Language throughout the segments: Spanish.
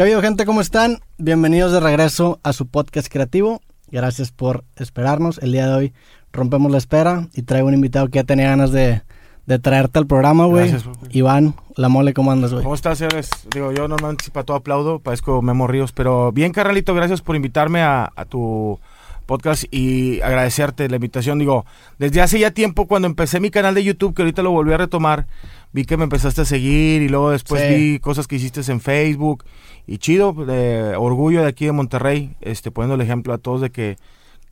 ¿Qué ha habido gente? ¿Cómo están? Bienvenidos de regreso a su podcast creativo. Gracias por esperarnos. El día de hoy rompemos la espera y traigo un invitado que ya tenía ganas de, de traerte al programa, güey. Gracias. Iván, la mole, ¿cómo andas, güey? ¿Cómo estás, señores? Digo, yo normalmente para todo aplaudo, parezco Memo Ríos, pero bien, carnalito, gracias por invitarme a, a tu podcast y agradecerte la invitación. Digo, desde hace ya tiempo, cuando empecé mi canal de YouTube, que ahorita lo volví a retomar, vi que me empezaste a seguir y luego después Sí. vi cosas que hiciste en Facebook y chido, de orgullo de aquí de Monterrey, este, poniendo el ejemplo a todos de que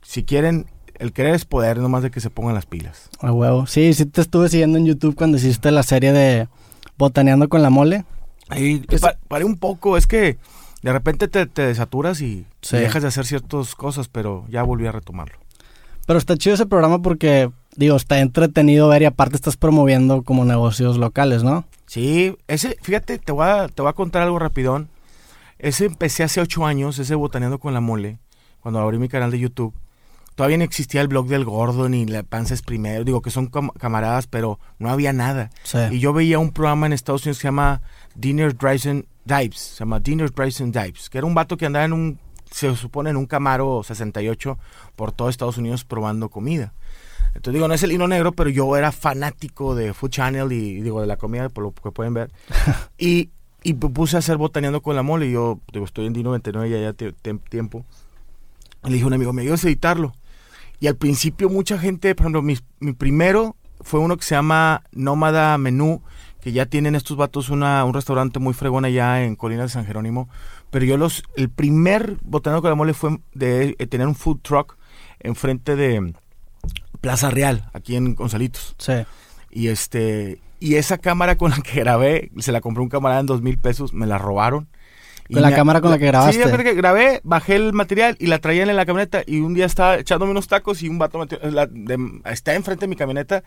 si quieren, el querer es poder, nomás de que se pongan las pilas. A huevo. Sí, sí te estuve siguiendo en YouTube cuando hiciste la serie de Botaneando con la mole. Ahí Es- pa- paré un poco, es que de repente te, te desaturas y Sí. dejas de hacer ciertas cosas, pero ya volví a retomarlo. Pero está chido ese programa porque, digo, está entretenido ver y aparte estás promoviendo como negocios locales, ¿no? Sí, ese, fíjate, te voy a, te voy a contar algo rapidón. Ese empecé hace ocho años, ese botaneando con la mole, cuando abrí mi canal de YouTube. Todavía no existía el blog del gordo ni la panza es primero, digo que son cam- camaradas, pero no había nada. Sí. Y yo veía un programa en Estados Unidos que se llama Dinner Drives and Dives. Se llama Dinner and Dives. Que era un vato que andaba en un, se supone, en un Camaro 68 por todo Estados Unidos probando comida. Entonces digo, no es el hino negro, pero yo era fanático de Food Channel y digo, de la comida, por lo que pueden ver. y, y puse a hacer botaneando con la mole. Y yo, digo, estoy en D99 ya, ya te- te- tiempo. Y le dije a un amigo, me ayudas a editarlo. Y al principio mucha gente, por ejemplo, mi, mi primero fue uno que se llama Nómada Menú, que ya tienen estos vatos una, un restaurante muy fregón allá en Colina de San Jerónimo. Pero yo los, el primer botanero con la mole fue de eh, tener un food truck enfrente de Plaza Real, aquí en Gonzalitos. Sí. Y este, y esa cámara con la que grabé, se la compré un camarada en dos mil pesos, me la robaron. Y ¿Con la me- cámara con la que grabaste? Sí, fíjate que grabé, bajé el material y la traían en la camioneta y un día estaba echándome unos tacos y un vato metió, la- de- está enfrente de mi camioneta,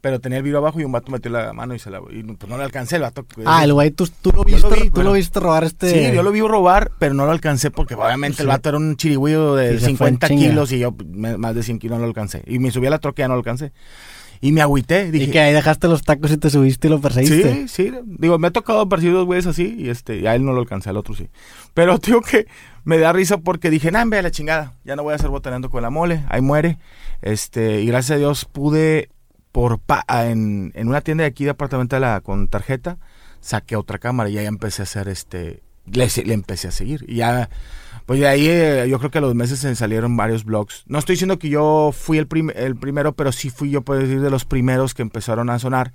pero tenía el vidrio abajo y un vato metió la mano y se la, y pues no le alcancé el vato. Ah, el güey, tú, tú lo Yo viste, lo vi, tú bueno. lo viste robar este... Sí, yo lo vi robar, pero no lo alcancé porque obviamente el Sí. vato era un chirigüillo de en 50 chinga. kilos y yo me- más de 100 kilos no lo alcancé. Y me subí a la troca y ya no lo alcancé. Y me agüité, dije, Y que ahí dejaste los tacos y te subiste y lo perseguiste. Sí, sí. Digo, me ha tocado percibir dos güeyes así y este, y a él no lo alcancé, al otro sí. Pero digo que me da risa porque dije, nah, ve a la chingada, ya no voy a estar botaneando con la mole, ahí muere. Este, y gracias a Dios pude por pa- a- en, en una tienda de aquí de apartamento con tarjeta, saqué otra cámara y ahí empecé a hacer este, le, le empecé a seguir. Y ya, pues de ahí eh, yo creo que a los meses se salieron varios blogs. No estoy diciendo que yo fui el, prim- el primero, pero sí fui yo, puedo decir, de los primeros que empezaron a sonar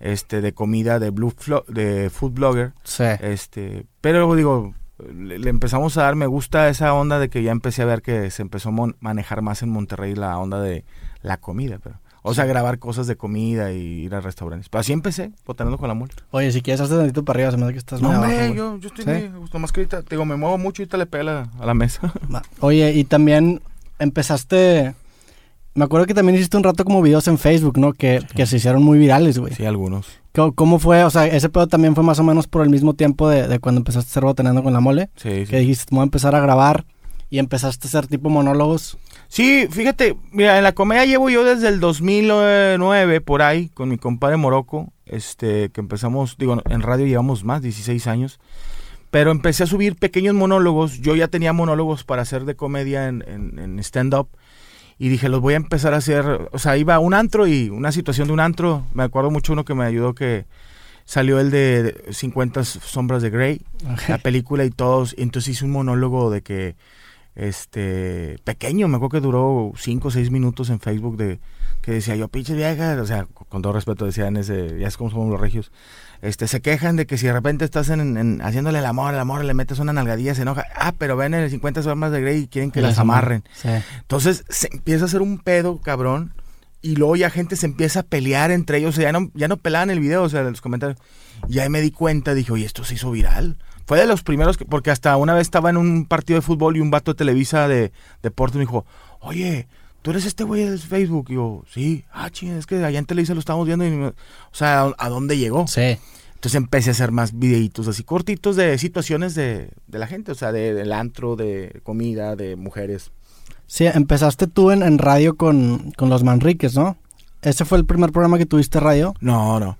este de comida de blue Flo- de food blogger Sí. este pero luego digo le, le empezamos a dar me gusta esa onda de que ya empecé a ver que se empezó a manejar más en Monterrey la onda de la comida pero o sea grabar cosas de comida y ir a restaurantes pero así empecé botanando con la mole Oye, si quieres hazte tantito para arriba, se me hace que estás no hombre yo, yo estoy ¿Sí? muy a gusto más que ahorita te digo me muevo mucho y ahorita le pega a la, a la mesa. Oye, y también empezaste... Me acuerdo que también hiciste un rato como videos en Facebook, ¿no? Que, que se hicieron muy virales, güey. sí algunos ¿Cómo, cómo fue? O sea, ese pedo también fue más o menos por el mismo tiempo de, de cuando empezaste a hacer botaneando con la mole. sí, sí. Que dijiste, voy a empezar a grabar y empezaste a hacer tipo monólogos. Sí, fíjate, mira, en la comedia llevo yo desde el 2009 por ahí con mi compadre Morocco, este, que empezamos, digo, en radio llevamos más, 16 años, pero empecé a subir pequeños monólogos, yo ya tenía monólogos para hacer de comedia en, en- en stand-up, y dije, los voy a empezar a hacer, o sea, iba a un antro y una situación de un antro, me acuerdo mucho uno que me ayudó que salió el de 50 sombras de Grey, la película y todos, y entonces hice un monólogo de que este pequeño, me acuerdo que duró 5 o 6 minutos en Facebook de que decía yo, pinche vieja, o sea, con todo respeto decía en ese, ya es como somos los regios, este se quejan de que si de repente estás en, en- haciéndole el amor, el amor, le metes una nalgadilla, se enoja, ah, pero ven en el 50 sombras de Grey y quieren que las amarren. Sí. Entonces se empieza a hacer un pedo, cabrón. Y luego ya gente se empieza a pelear entre ellos. O sea, ya no, ya no pelaban el video, o sea, los comentarios. Y ahí me di cuenta, dije, oye, esto se hizo viral. Fue de los primeros, que, porque hasta una vez estaba en un partido de fútbol y un vato de Televisa de deporte me dijo, oye, ¿tú eres este güey de Facebook? Y yo, sí, ah, ching, es que allá en Televisa lo estamos viendo. Y, me- o sea, ¿a, a dónde llegó? Sí. Entonces empecé a hacer más videitos así cortitos de situaciones de, de la gente, o sea, de, del antro, de comida, de mujeres. Sí, empezaste tú en, en radio con, con los Manriques, ¿no? ¿Ese fue el primer programa que tuviste radio? No, no.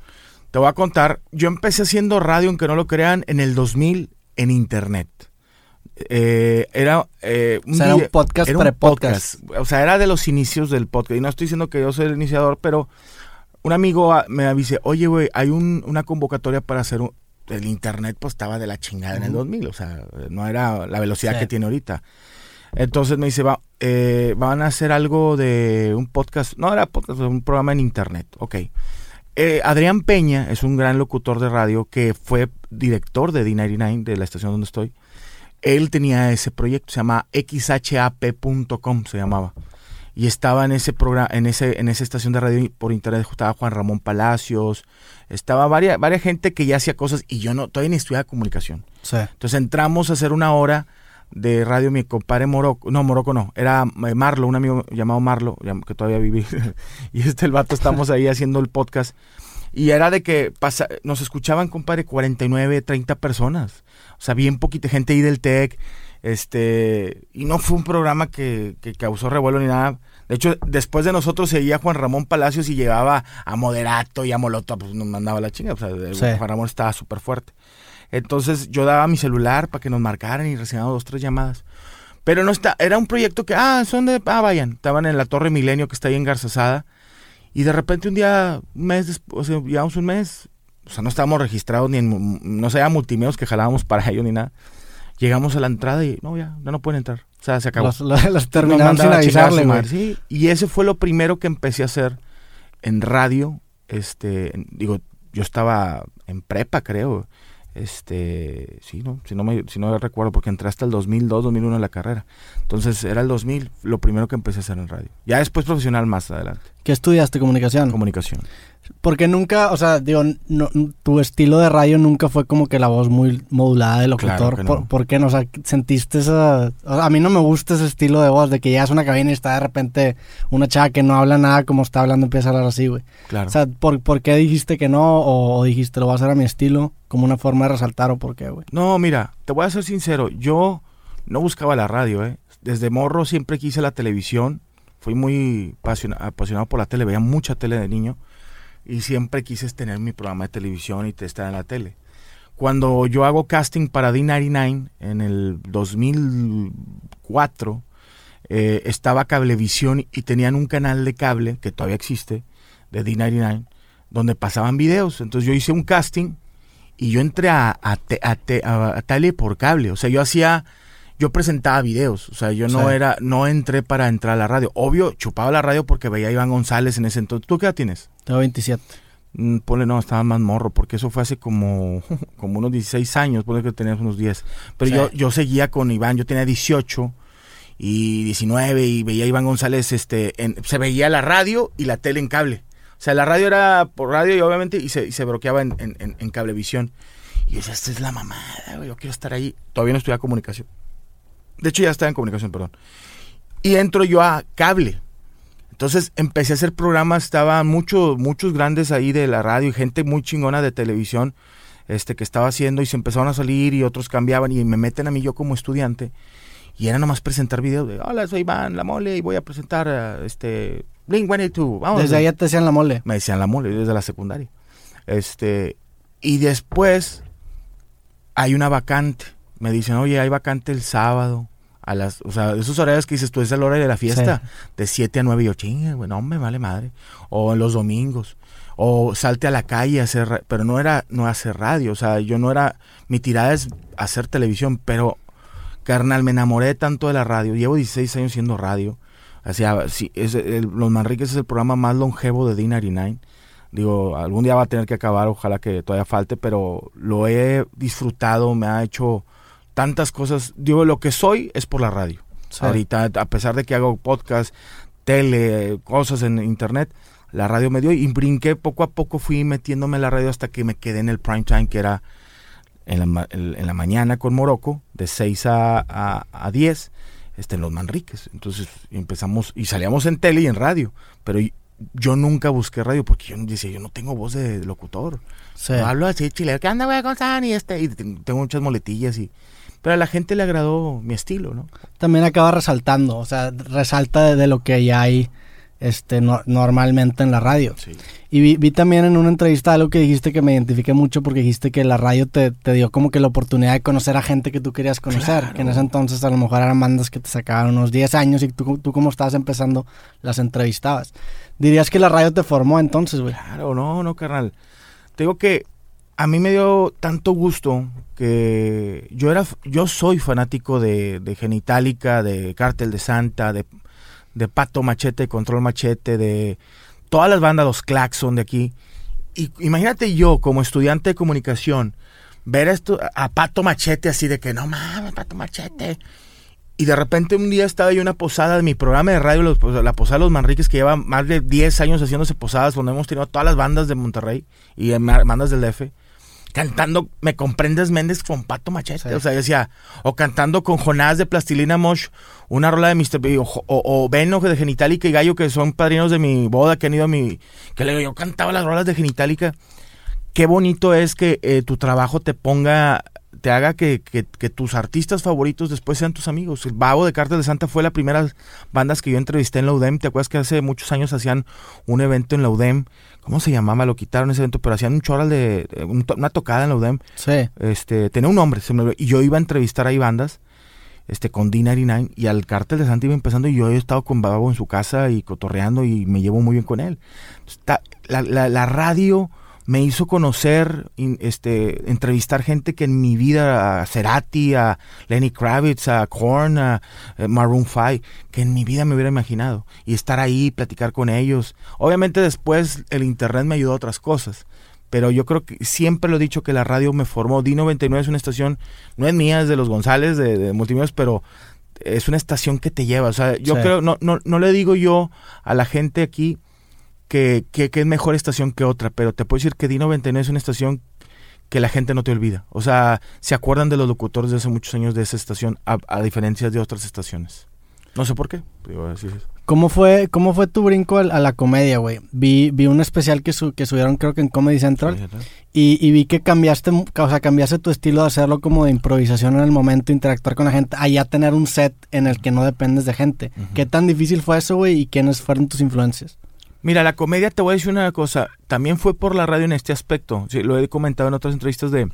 Te voy a contar. Yo empecé haciendo radio, aunque no lo crean, en el 2000 en internet. Eh, era, eh, un, o sea, era un podcast era un podcast. O sea, era de los inicios del podcast. Y no estoy diciendo que yo soy el iniciador, pero un amigo me avise, oye, güey, hay un, una convocatoria para hacer un, el internet, pues estaba de la chingada en el 2000. O sea, no era la velocidad Sí. que tiene ahorita. Entonces me dice, va, eh, van a hacer algo de un podcast, no era podcast, un programa en internet, ok. Eh, Adrián Peña es un gran locutor de radio que fue director de D99, de la estación donde estoy. Él tenía ese proyecto, se llama xhap.com, se llamaba. Y estaba en ese programa, en ese, en esa estación de radio por internet, estaba Juan Ramón Palacios, estaba varias, gente que ya hacía cosas y yo no, todavía ni estudiaba comunicación. Sí. Entonces entramos a hacer una hora de radio, mi compadre Morocco, no, Morocco no, era eh, Marlo, un amigo llamado Marlo, que todavía viví, y este el vato, estamos ahí haciendo el podcast, y era de que pasa, nos escuchaban, compadre, 49, 30 personas, o sea, bien poquita gente ahí del TEC, este, y no fue un programa que, que causó revuelo ni nada. De hecho, después de nosotros seguía Juan Ramón Palacios y llevaba a Moderato y a Molotov, pues nos mandaba la chinga, o sea, Sí. Juan Ramón estaba súper fuerte. Entonces yo daba mi celular para que nos marcaran y recibíamos dos, tres llamadas. Pero no está, era un proyecto que, ah, son de, ah, vayan, estaban en la Torre Milenio que está ahí en Garzazada. Y de repente un día, un mes después, o sea, llevamos un mes, o sea, no estábamos registrados ni en, no sé, multimedios que jalábamos para ello ni nada. Llegamos a la entrada y, no, ya, ya no pueden entrar. O sea, se acabó. Los, los- los terminaron sin avisarle, güey. Sí, y ese fue lo primero que empecé a hacer en radio. Este, digo, yo estaba en prepa, creo. Este, sí, no, si no me, si no recuerdo, porque entré hasta el 2002, 2001 en la carrera. Entonces era el 2000, lo primero que empecé a hacer en radio. Ya después profesional más adelante, ¿Qué estudiaste comunicación? comunicación. Porque nunca, o sea, digo, no- tu estilo de radio nunca fue como que la voz muy modulada de locutor. Claro no. ¿Por, por qué no? O sea, sentiste esa... o sea, a mí no me gusta ese estilo de voz, de que llegas a una cabina y está de repente una chava que no habla nada como está hablando, empieza a hablar así, güey. Claro. O sea, ¿por, por qué dijiste que no? O, o dijiste, lo voy a hacer a mi estilo, como una forma de resaltar, o por qué, güey? No, mira, te voy a ser sincero, yo no buscaba la radio, ¿eh? Desde morro siempre quise la televisión, fui muy apasiona- apasionado por la tele, veía mucha tele de niño y siempre quise tener mi programa de televisión y estar en la tele. Cuando yo hago casting para D99 en el 2004, eh, estaba Cablevisión y tenían un canal de cable que todavía existe, de D99, donde pasaban videos. Entonces yo hice un casting y yo entré a tele por cable. O sea, yo hacía, yo presentaba videos. O sea, yo no Sí. era, no entré para entrar a la radio. Obvio, chupaba la radio porque veía a Iván González en ese entonces. ¿Tú qué edad tienes? Tengo 27. Mm, Ponle, no, estaba más morro, porque eso fue hace como, como unos 16 años, ponle que tenías unos 10. Pero Sí. yo, yo seguía con Iván, yo tenía 18 y 19 y veía a Iván González, este, en- se veía la radio y la tele en cable. O sea, la radio era por radio y obviamente y se, y se bloqueaba en, en, en- cablevisión. Y yo decía, esta es la mamada, güey, yo quiero estar ahí. Todavía no estudiaba comunicación. De hecho, ya estaba en comunicación, perdón. Y entro yo a cable. Entonces empecé a hacer programas, estaban muchos, muchos grandes ahí de la radio y gente muy chingona de televisión este, que estaba haciendo y se empezaron a salir y otros cambiaban y me meten a mí yo como estudiante y era nomás presentar videos de, hola, soy Iván La Mole y voy a presentar eh, este Blink 182, vamos. Desde ya te decían la mole. Me decían La Mole desde la secundaria. Este, y después hay una vacante. Me dicen, oye, hay vacante el sábado. A las, o sea, esos horarios que dices tú, es el horario de la fiesta, de 7 a 9, y yo, chinga, güey, no me vale madre. O en los domingos. O salte a la calle a hacer, pero no era, no hacer radio, o sea, yo no era, mi tirada es hacer televisión, pero, carnal, me enamoré tanto de la radio, llevo 16 años siendo radio, o sea, sí, es el- Los Manriques es el programa más longevo de D99, digo, algún día va a tener que acabar, ojalá que todavía falte, pero lo he disfrutado, me ha hecho tantas cosas, digo, lo que soy es por la radio. Sí. Ahorita, a pesar de que hago podcast, tele, cosas en internet, la radio me dio y brinqué poco a poco, fui metiéndome en la radio hasta que me quedé en el prime time, que era en la, en mañana con Morocco, de 6 a, a, a 10, este, en Los Manriques. Entonces empezamos y salíamos en tele y en radio, pero yo nunca busqué radio porque yo decía, yo no tengo voz de locutor. Sí. No hablo así chileno, ¿qué anda, güey, con Y, este, y ten- tengo muchas moletillas y... Pero a la gente le agradó mi estilo, ¿no? También acaba resaltando, o sea, resalta de, lo que ya hay este, normalmente en la radio. Y vi, también en una entrevista algo que dijiste que me identifiqué mucho porque dijiste que la radio te, dio como que la oportunidad de conocer a gente que tú querías conocer, que en ese entonces a lo mejor eran bandas que te sacaban unos 10 años y tú, tú como estabas empezando las entrevistabas. ¿Dirías que la radio te formó entonces, güey? Claro, no, no, carnal. Te digo que a mí me dio tanto gusto que yo era yo soy fanático de, de Genitalica, de Cártel de Santa, de, de Pato Machete, Control Machete, de todas las bandas, los Claxon de aquí. Y imagínate yo como estudiante de comunicación ver esto a Pato Machete así de que no mames, Pato Machete. Y de repente un día estaba yo en una posada de mi programa de radio, la Posada de los Manriques, que lleva más de 10 años haciéndose posadas, donde hemos tenido todas las bandas de Monterrey y bandas del DF cantando Me comprendes Méndez con Pato Machete. O sea, yo decía, o cantando con Jonás de Plastilina Mosh, una rola de Mr. B, o, o, de Genitalica y Gallo, que son padrinos de mi boda, que han ido a mi. que le yo cantaba las rolas de Genitalica. Qué bonito es que eh, tu trabajo te ponga te haga que, que, tus artistas favoritos después sean tus amigos. El Babo de Cartas de Santa fue la primera bandas que yo entrevisté en la UDEM. ¿Te acuerdas que hace muchos años hacían un evento en la UDEM? ¿Cómo se llamaba? Lo quitaron ese evento, pero hacían un choral de, una tocada en la UDEM. Sí. Este, tenía un nombre, y yo iba a entrevistar ahí bandas, este, con D99, y al Cartel de Santa iba empezando, y yo he estado con Babo en su casa y cotorreando, y me llevo muy bien con él. Está, la, la, la radio me hizo conocer, este, entrevistar gente que en mi vida, a Cerati, a Lenny Kravitz, a Korn, a eh, Maroon 5, que en mi vida me hubiera imaginado. Y estar ahí, platicar con ellos. Obviamente después el internet me ayudó a otras cosas. Pero yo creo que siempre lo he dicho que la radio me formó. D99 es una estación, no es mía, es de los González, de, de Multimedios, pero es una estación que te lleva. O sea, yo creo, no, no, no le digo yo a la gente aquí, que, que, es mejor estación que otra, pero te puedo decir que D99 es una estación que la gente no te olvida. O sea, se acuerdan de los locutores de hace muchos años de esa estación, a, diferencia de otras estaciones. No sé por qué. ¿Cómo fue, ¿Cómo fue tu brinco a, la comedia, güey? Vi, vi un especial que, que subieron creo que en Comedy Central y, y, vi que cambiaste, o sea, cambiaste tu estilo de hacerlo como de improvisación en el momento, interactuar con la gente, a ya tener un set en el que no dependes de gente. ¿Qué tan difícil fue eso, güey? ¿Y quiénes fueron tus influencias? Mira, la comedia, te voy a decir una cosa, también fue por la radio en este aspecto. lo he comentado en otras entrevistas de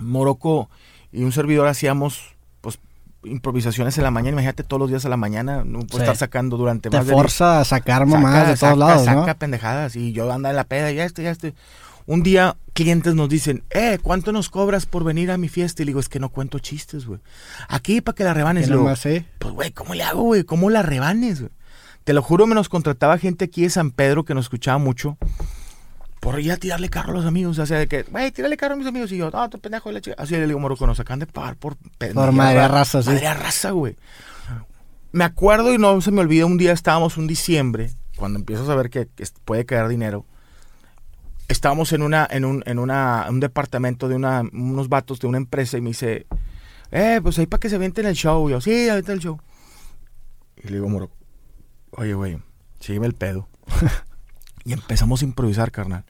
Morocco y un servidor hacíamos pues improvisaciones en la mañana, imagínate todos los días a la mañana, no puedo estar sacando durante te más de forza a sacar mamás de todos lados, ¿no? Saca pendejadas y yo ando en la peda y ya estoy, ya estoy. Un día clientes nos dicen, eh, ¿cuánto nos cobras por venir a mi fiesta? Y le digo, es que no cuento chistes, güey. Aquí para que la rebanes. Lo, pues, güey, ¿cómo le hago, güey? ¿Cómo la rebanes, güey? Te lo juro, me nos contrataba gente aquí de San Pedro que nos escuchaba mucho. Por ir a tirarle carro a los amigos. O sea, de que, güey, tírale carro a mis amigos. Y yo, no, tu pendejo de la chica. Así le digo, Moroco, nos sacan de pagar por Por madre raza, sí. Madre raza, güey. Me acuerdo y no se me olvida, un día estábamos un diciembre, cuando empiezo a saber que, puede caer dinero. Estábamos en una, en un, en una, un departamento de una, unos vatos de una empresa y me dice, eh, pues ahí para que se avienten el show. Y yo, sí, ahorita el show. Y le digo, Moroco, Oye, güey, sígueme el pedo. y empezamos a improvisar, carnal.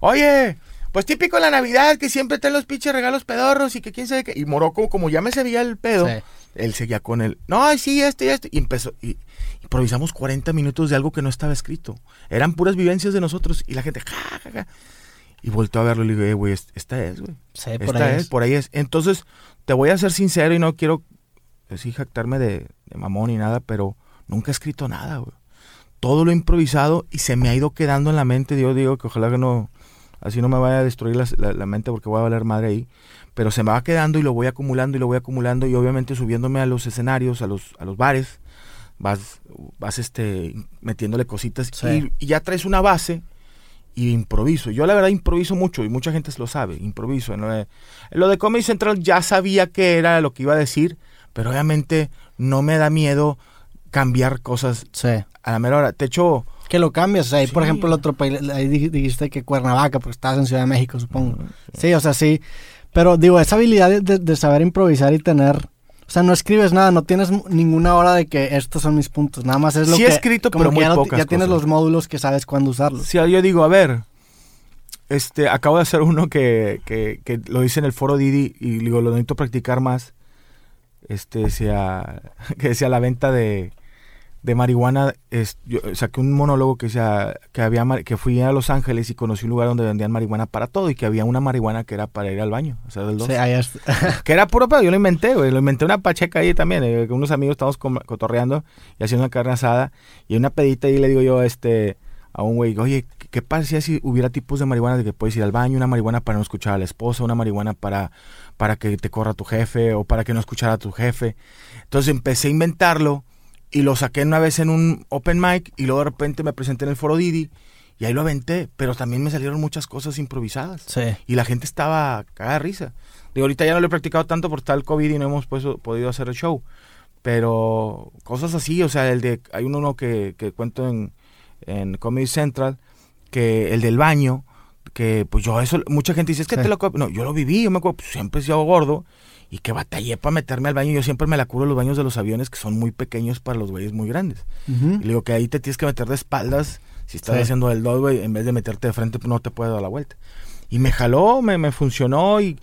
Oye, pues típico la Navidad, que siempre te los pinches regalos pedorros y que quién sabe qué. Y Morocco, como ya me sabía el pedo, él seguía con él. No, sí, este y este. Y empezó. Y improvisamos 40 minutos de algo que no estaba escrito. Eran puras vivencias de nosotros. Y la gente, ja, ja, ja. Y volteó a verlo y le digo, eh, güey, esta es, güey. Sí, por ahí es, por ahí es. Entonces, te voy a ser sincero y no quiero así jactarme de, de mamón ni nada, pero Nunca he escrito nada, güey. Todo lo he improvisado y se me ha ido quedando en la mente. Yo digo que ojalá que no, así no me vaya a destruir la, mente porque voy a valer madre ahí. Pero se me va quedando y lo voy acumulando y lo voy acumulando y obviamente subiéndome a los escenarios, a los, a los bares, vas, vas este, metiéndole cositas y, ya traes una base y improviso. Yo la verdad improviso mucho y mucha gente lo sabe, improviso. En lo, de, en lo de Comedy Central ya sabía que era lo que iba a decir, pero obviamente no me da miedo cambiar cosas a la mera hora. Te echo... Que lo cambias. ahí, por ejemplo, el otro país, ahí dijiste que Cuernavaca, porque estabas en Ciudad de México, supongo. Sí, o sea, sí. Pero digo, esa habilidad de, saber improvisar y tener... O sea, no escribes nada, no tienes ninguna hora de que estos son mis puntos. Nada más es lo sí que... Sí escrito, pero muy ya, pocas ya tienes los módulos que sabes cuándo usarlos. Sí, yo digo, a ver, este, acabo de hacer uno que, que, que lo hice en el foro Didi y digo, lo necesito practicar más. Este, decía, que decía la venta de de marihuana, es, yo saqué un monólogo que, sea, que, había, que fui a Los Ángeles y conocí un lugar donde vendían marihuana para todo y que había una marihuana que era para ir al baño, o sea, del dos. Sí, Que era puro pedo, yo lo inventé, güey. Lo inventé una pacheca ahí también. eh, con unos amigos estábamos cotorreando y haciendo una carne asada. Y una pedita y le digo yo este, a un güey, oye, ¿qué- ¿qué pasaría si hubiera tipos de marihuana de que puedes ir al baño? Una marihuana para no escuchar a la esposa, una marihuana para, para que te corra tu jefe o para que no escuchara a tu jefe. Entonces empecé a inventarlo y lo saqué una vez en un open mic y luego de repente me presenté en el foro Didi y ahí lo aventé. Pero también me salieron muchas cosas improvisadas Sí. y la gente estaba cagada de risa. Digo, ahorita ya no lo he practicado tanto por tal COVID y no hemos pues, podido hacer el show. Pero cosas así, o sea, el de hay uno que, que cuento en, en Comedy Central, que el del baño, que pues yo eso, mucha gente dice, es que Sí. te lo... co-". No, yo lo viví, yo me acuerdo, pues, siempre he sido gordo y que batallé para meterme al baño. Yo siempre me la curo los baños de los aviones que son muy pequeños para los güeyes muy grandes. Y le digo que ahí te tienes que meter de espaldas. Si estás Sí. haciendo el dos, güey, en vez de meterte de frente, pues no te puedes dar la vuelta. Y me jaló, me, me funcionó y,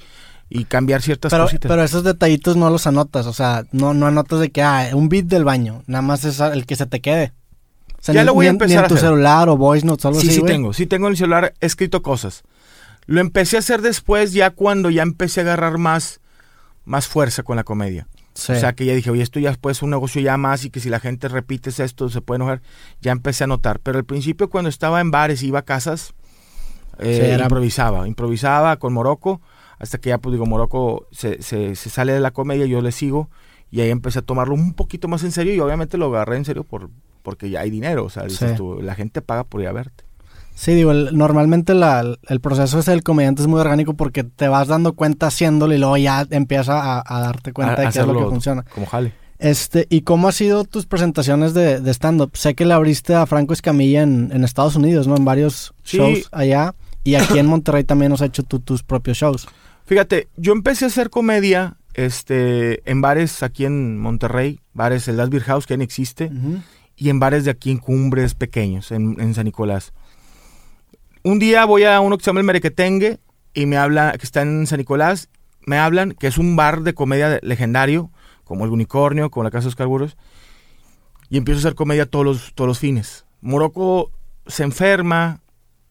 y cambiar ciertas Pero, cositas. pero esos detallitos no los anotas, o sea, no, no anotas de que, ah, un beat del baño, nada más es el que se te quede. O sea, Ya ni, lo voy a ni empezar en a tu hacer. celular o voice notes algo sí, así, sí tengo. Sí tengo en el celular escrito cosas. Lo empecé a hacer después, ya cuando ya empecé a agarrar más, más fuerza con la comedia. Sí. O sea, que ya dije, oye, esto ya puede ser un negocio ya más y que si la gente repite esto se puede enojar. Ya empecé a notar. Pero al principio cuando estaba en bares iba a casas, eh, Sí, era- improvisaba. Improvisaba con Morocco hasta que ya, pues digo, Morocco se, se, se sale de la comedia, yo le sigo. Y ahí empecé a tomarlo un poquito más en serio y obviamente lo agarré en serio por, porque ya hay dinero. O sea, dices Sí. tú, la gente paga por ir a verte. Sí, digo, el- normalmente la- el proceso ese del comediante es muy orgánico porque te vas dando cuenta haciéndolo y luego ya empieza a, a darte cuenta A- de qué es lo que funciona. Como jale. Este, ¿y cómo han sido tus presentaciones de, de stand-up? Sé que le abriste a Franco Escamilla en, en Estados Unidos, ¿no? En varios Sí. shows allá. Y aquí en Monterrey también has hecho tú tus propios shows. Fíjate, yo empecé a hacer comedia este, en bares aquí en Monterrey, bares, el Las Beer House, que ya no existe, y en bares de aquí en Cumbres pequeños, en, en San Nicolás. Un día voy a uno que se llama el Merequetengue y me habla, que está en San Nicolás, me hablan que es un bar de comedia legendario, como el Unicornio, como la Casa de Oscar Burgos, y empiezo a hacer comedia todos los, todos los fines. Morocco se enferma,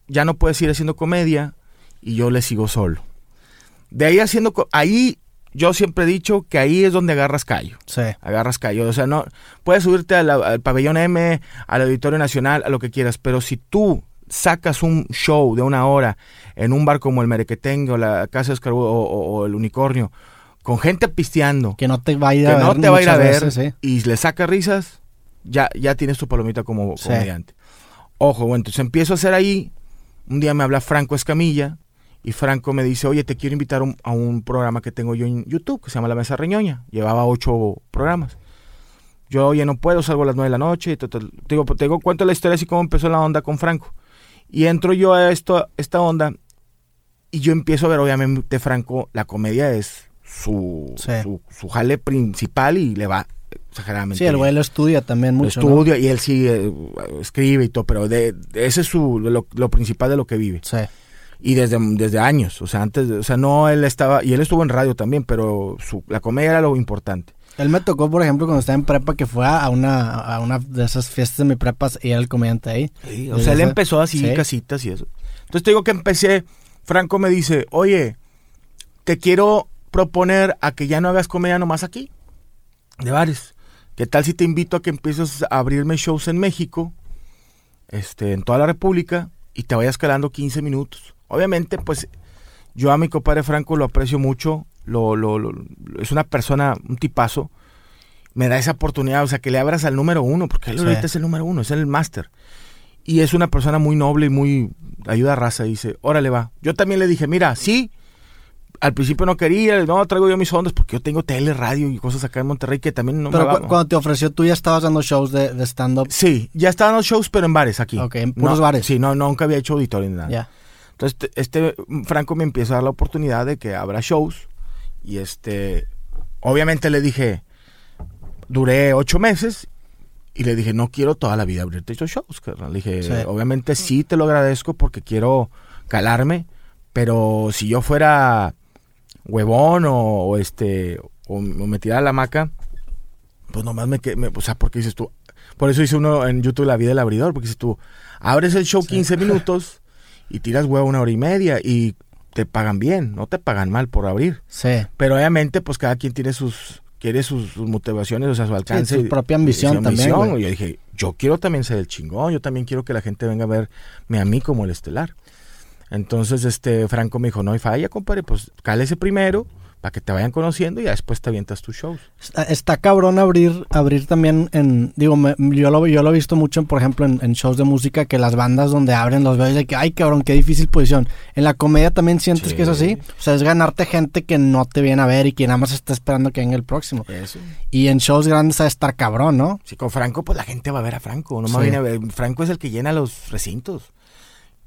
ya no puede seguir haciendo comedia, y yo le sigo solo. De ahí haciendo, ahí yo siempre he dicho que ahí es donde agarras callo Sí. agarras callo. O sea, no puedes subirte la- al pabellón M, al Auditorio Nacional, a lo que quieras, pero si tú sacas un show de una hora en un bar como el Merequetengue o la Casa de Oscar o, o- o el Unicornio, con gente pisteando, Que no te va a ir que a ver no te va a ir a muchas ver veces, sí. y le saca risas, ya, ya tienes tu palomita como Sí. comediante. Ojo, bueno, entonces empiezo a hacer ahí. Un día me habla Franco Escamilla y Franco me dice, oye, te quiero invitar un- a un programa que tengo yo en YouTube que se llama La Mesa Reñoña. Llevaba ocho programas. Yo, oye, no puedo, salgo a las nueve de la noche. y total. Te digo, te digo, cuento la historia así como empezó la onda con Franco. Y entro yo a esto, esta onda y yo empiezo a ver, obviamente, Franco, la comedia es su, Sí. su, su jale principal y le va exageradamente Sí, el güey lo estudia también lo mucho, ¿no? estudia y él sí eh, escribe y todo, pero de, de- ese es su, lo, lo principal de lo que vive. Sí. Y desde, desde años, o sea, antes, de- o sea, no él estaba, y él estuvo en radio también, pero su, la comedia era lo importante. Él me tocó, por ejemplo, cuando estaba en prepa, que fue a una, a una de esas fiestas de mi prepa y era el comediante ahí. o Desde sea, él esa- empezó así, sí. casitas y eso. Entonces te digo que empecé, Franco me dice, oye, te quiero proponer a que ya no hagas comedia nomás aquí, de bares. ¿Qué tal si te invito a que empieces a abrirme shows en México, este, en toda la República, y te vayas calando 15 minutos? Obviamente, pues, yo a mi compadre Franco lo aprecio mucho, lo, lo, lo- es una persona, un tipazo, me da esa oportunidad, o sea, que le abras al número uno, porque él Sí. ahorita es el número uno, es el máster. Y es una persona muy noble y muy ayuda a raza. Dice, órale va. Yo también le dije, mira, sí. Al principio no quería, no, traigo yo mis ondas porque yo tengo tele, radio y cosas acá en Monterrey que también no Pero me cu- va- cuando te ofreció, tú ya estabas dando shows de, de stand-up. Sí, ya estaban los shows, pero en bares aquí. Ok, en puros No, bares. Sí, no, nunca había hecho auditorio ni nada. Ya. Entonces, te- este mm, Franco me empieza a dar la oportunidad de que abra shows. Y este, obviamente le dije, duré ocho meses. Y le dije, no quiero toda la vida abrirte estos shows. carnal. Le dije, Sí. obviamente sí te lo agradezco porque quiero calarme. Pero si yo fuera huevón o, o este, o, o me tirara la hamaca, pues nomás me, me o sea, porque dices tú, por eso hice uno en YouTube La vida del abridor, porque dices tú, abres el show 15 minutos y tiras huevo una hora y media y te pagan bien, no te pagan mal por abrir. Sí. Pero obviamente, pues cada quien tiene sus, quiere sus, motivaciones, o sea, su alcance. su propia ambición también. Y yo dije, yo quiero también ser el chingón, yo también quiero que la gente venga a verme a mí como el estelar. Entonces, este, Franco me dijo, no hay falla, compadre, pues cálese primero, para que te vayan conociendo y ya después te avientas tus shows. Está, cabrón abrir abrir también en, digo, yo, lo, yo lo he visto mucho, por ejemplo, en, shows de música, que las bandas donde abren los veo de que, ay cabrón, qué difícil posición. En la comedia también sientes que es así. O sea, es ganarte gente que no te viene a ver y que nada más está esperando que venga el próximo. Eso. Y en shows grandes a estar cabrón, ¿no? Sí, con Franco, pues la gente va a ver a Franco, no me viene a ver. Franco es el que llena los recintos.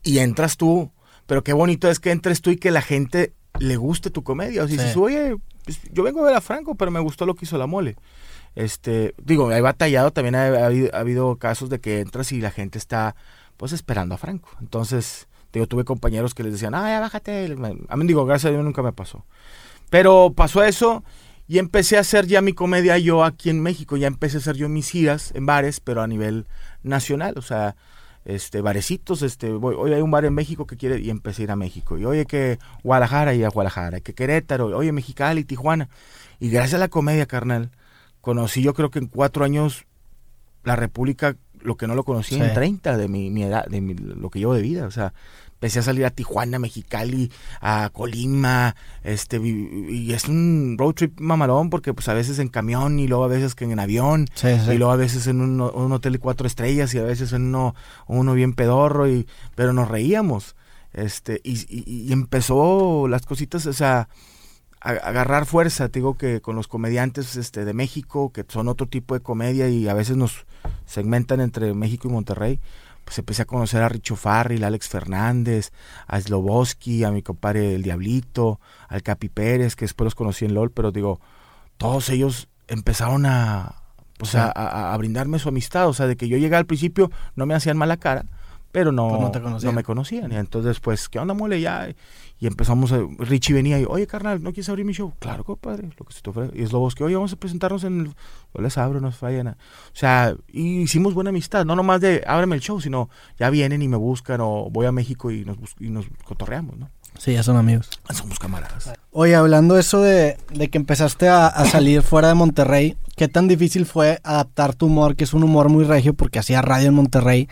Y entras tú, pero qué bonito es que entres tú y que la gente le guste tu comedia. O sea, si dices, oye, pues, yo vengo a ver a Franco, pero me gustó lo que hizo la mole. Este, digo, he batallado, también ha, habido, casos de que entras y la gente está, pues, esperando a Franco. Entonces, digo, tuve compañeros que les decían, ah, ya bájate. A mí, digo, gracias a Dios nunca me pasó. Pero pasó eso y empecé a hacer ya mi comedia yo aquí en México. Ya empecé a hacer yo mis giras en bares, pero a nivel nacional. O sea, este, barecitos, este, voy, hoy hay un bar en México que quiere y empecé a ir a México. Y oye que Guadalajara y a Guadalajara, que Querétaro, oye Mexicali, Tijuana. Y gracias a la comedia, carnal, conocí yo creo que en cuatro años la República, lo que no lo conocí en 30 de mi, mi edad, de lo que llevo de vida. O sea, empecé a salir a Tijuana, Mexicali, a Colima, este, y, es un road trip mamalón porque pues a veces en camión y luego a veces que en avión y luego a veces en un, hotel de cuatro estrellas y a veces en uno, uno bien pedorro y, pero nos reíamos, este, y, empezó las cositas, o sea, a, agarrar fuerza, te digo que con los comediantes este, de México, que son otro tipo de comedia y a veces nos segmentan entre México y Monterrey, pues empecé a conocer a Richo Farril, a Alex Fernández, a Sloboski, a mi compadre El Diablito, al Capi Pérez, que después los conocí en LOL, pero digo, todos ellos empezaron a, pues a, brindarme su amistad, o sea, de que yo llegué al principio, no me hacían mala cara, pero no, pues no, me conocían. Y entonces, pues, ¿qué onda, mole? Ya. Y empezamos, a, Richie venía y, oye, carnal, ¿no quieres abrir mi show? Claro, compadre, lo que se te ofrece. Y es lo que, oye, vamos a presentarnos en el... Yo les abro, no fallan. O sea, y hicimos buena amistad, no nomás de, ábreme el show, sino ya vienen y me buscan o voy a México y nos, y nos cotorreamos, ¿no? Sí, ya son amigos. Somos camaradas. Oye, hablando eso de, de que empezaste a, a, salir fuera de Monterrey, ¿qué tan difícil fue adaptar tu humor, que es un humor muy regio, porque hacía radio en Monterrey,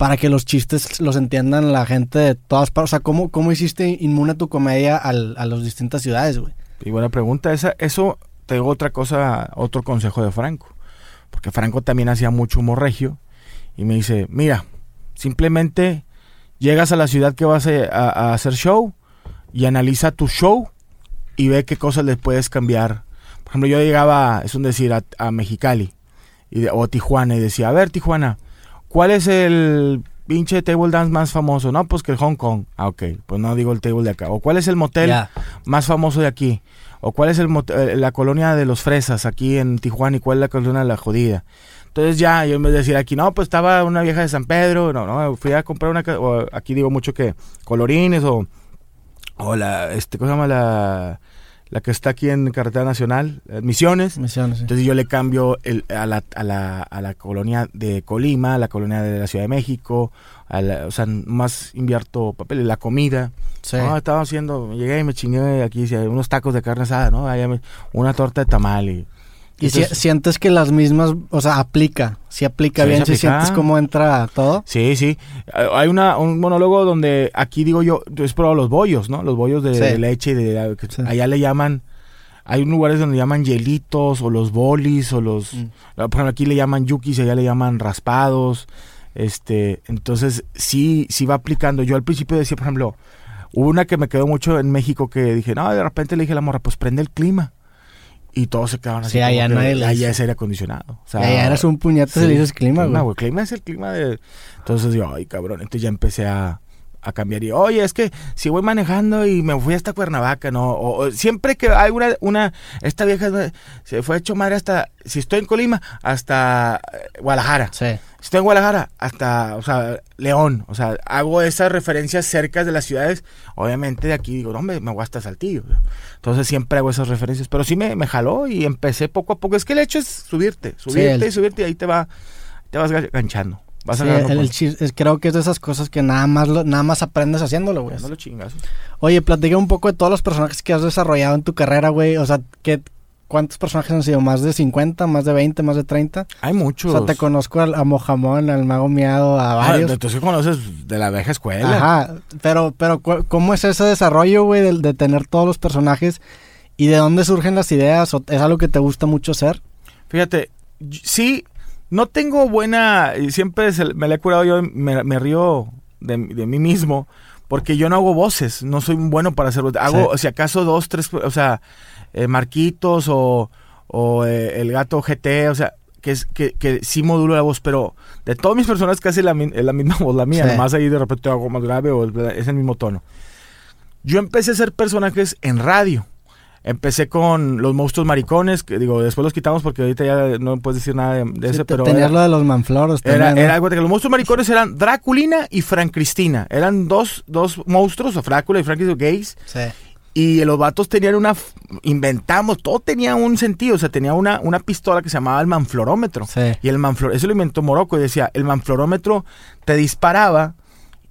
para que los chistes los entiendan la gente de todas partes? O sea, ¿cómo, cómo hiciste inmune tu comedia al, a las distintas ciudades, güey? Y buena pregunta. Esa, eso te digo otra cosa, otro consejo de Franco. Porque Franco también hacía mucho humor regio. Y me dice, mira, simplemente llegas a la ciudad que vas a, hacer show y analiza tu show y ve qué cosas le puedes cambiar. Por ejemplo, yo llegaba, es un decir, a, Mexicali y, o a Tijuana y decía, a ver, Tijuana, ¿Cuál es el pinche table dance más famoso? No, pues que el Hong Kong. Ah, ok, pues no digo el table de acá. ¿O cuál es el motel más famoso de aquí? ¿O cuál es el eh, la colonia de los fresas aquí en Tijuana y cuál es la colonia de la jodida? Entonces ya, yo en vez de decir aquí, no, pues estaba una vieja de San Pedro, no, no, fui a comprar una, o aquí digo mucho que colorines o, o la, este, ¿cómo se llama la la que está aquí en Carretera Nacional, eh, Misiones. Misiones Entonces yo le cambio el, a, la, a, la, a, la, colonia de Colima, a la colonia de la Ciudad de México, o sea, más invierto papel, la comida. Sí. estaba haciendo, llegué y me chingué aquí unos tacos de carne asada, ¿no? una torta de tamal y ¿Y si, sientes que las mismas, o sea, aplica? Si aplica bien, si sientes cómo entra todo. Sí, sí. Hay una, un monólogo donde aquí digo yo, yo he probado los bollos, ¿no? Los bollos de, leche, de, allá le llaman, hay lugares donde llaman hielitos o los bolis o los, mm. por ejemplo, aquí le llaman yukis allá le llaman raspados. Este, entonces sí, sí va aplicando. Yo al principio decía, por ejemplo, hubo una que me quedó mucho en México que dije, no, de repente le dije a la morra, pues prende el clima y todos se quedaban así. Sí, allá no hay Allá es aire acondicionado. O sea, allá eras un puñete sí, si dices clima, güey. No, güey, clima es el clima de... Entonces yo, ay, cabrón. Entonces ya empecé a, a cambiar. Y, oye, es que si voy manejando y me fui hasta Cuernavaca, ¿no? O, siempre que hay una, una, esta vieja se fue hecho madre hasta, si estoy en Colima, hasta eh, Guadalajara. Sí. Si estoy en Guadalajara, hasta, o sea, León. O sea, hago esas referencias cerca de las ciudades. Obviamente de aquí digo, no, me, me voy hasta Saltillo. Entonces siempre hago esas referencias. Pero sí me, me jaló y empecé poco a poco. Es que el hecho es subirte, subirte y subirte y ahí te va, te vas ganchando creo que es de esas cosas que nada más nada más aprendes haciéndolo, güey. Oye, platica un poco de todos los personajes que has desarrollado en tu carrera, güey. O sea, ¿qué, ¿cuántos personajes han sido? ¿Más de 50, más de 20, más de 30? Hay muchos. O sea, te conozco a, Mojamón, al Mago Miado, a ah, varios. Ah, tú sí conoces de la vieja escuela. Ajá, pero, pero ¿cómo es ese desarrollo, güey, de, de tener todos los personajes? ¿Y de dónde surgen las ideas? ¿O ¿Es algo que te gusta mucho hacer? Fíjate, sí, no tengo buena, y siempre me la he curado yo, me, río de, mí mismo, porque yo no hago voces, no soy bueno para hacer voces. Hago, si acaso, dos, tres, o sea, eh, Marquitos o, o eh, el gato GT, o sea, que, es, que, que sí modulo la voz, pero de todos mis personajes casi la, es la misma voz, la mía, además ahí de repente hago más grave o es el mismo tono. Yo empecé a hacer personajes en radio. Empecé con los monstruos maricones, que digo, después los quitamos porque ahorita ya no puedes decir nada de, eso, pero... Tenías lo de los manfloros Era, era algo que los monstruos maricones eran Draculina y Fran Cristina. Eran dos, dos monstruos, o Frácula y Frank gays. Sí. Y los vatos tenían una... Inventamos, todo tenía un sentido. O sea, tenía una, una pistola que se llamaba el manflorómetro. Sí. Y el manflor... Eso lo inventó Morocco y decía, el manflorómetro te disparaba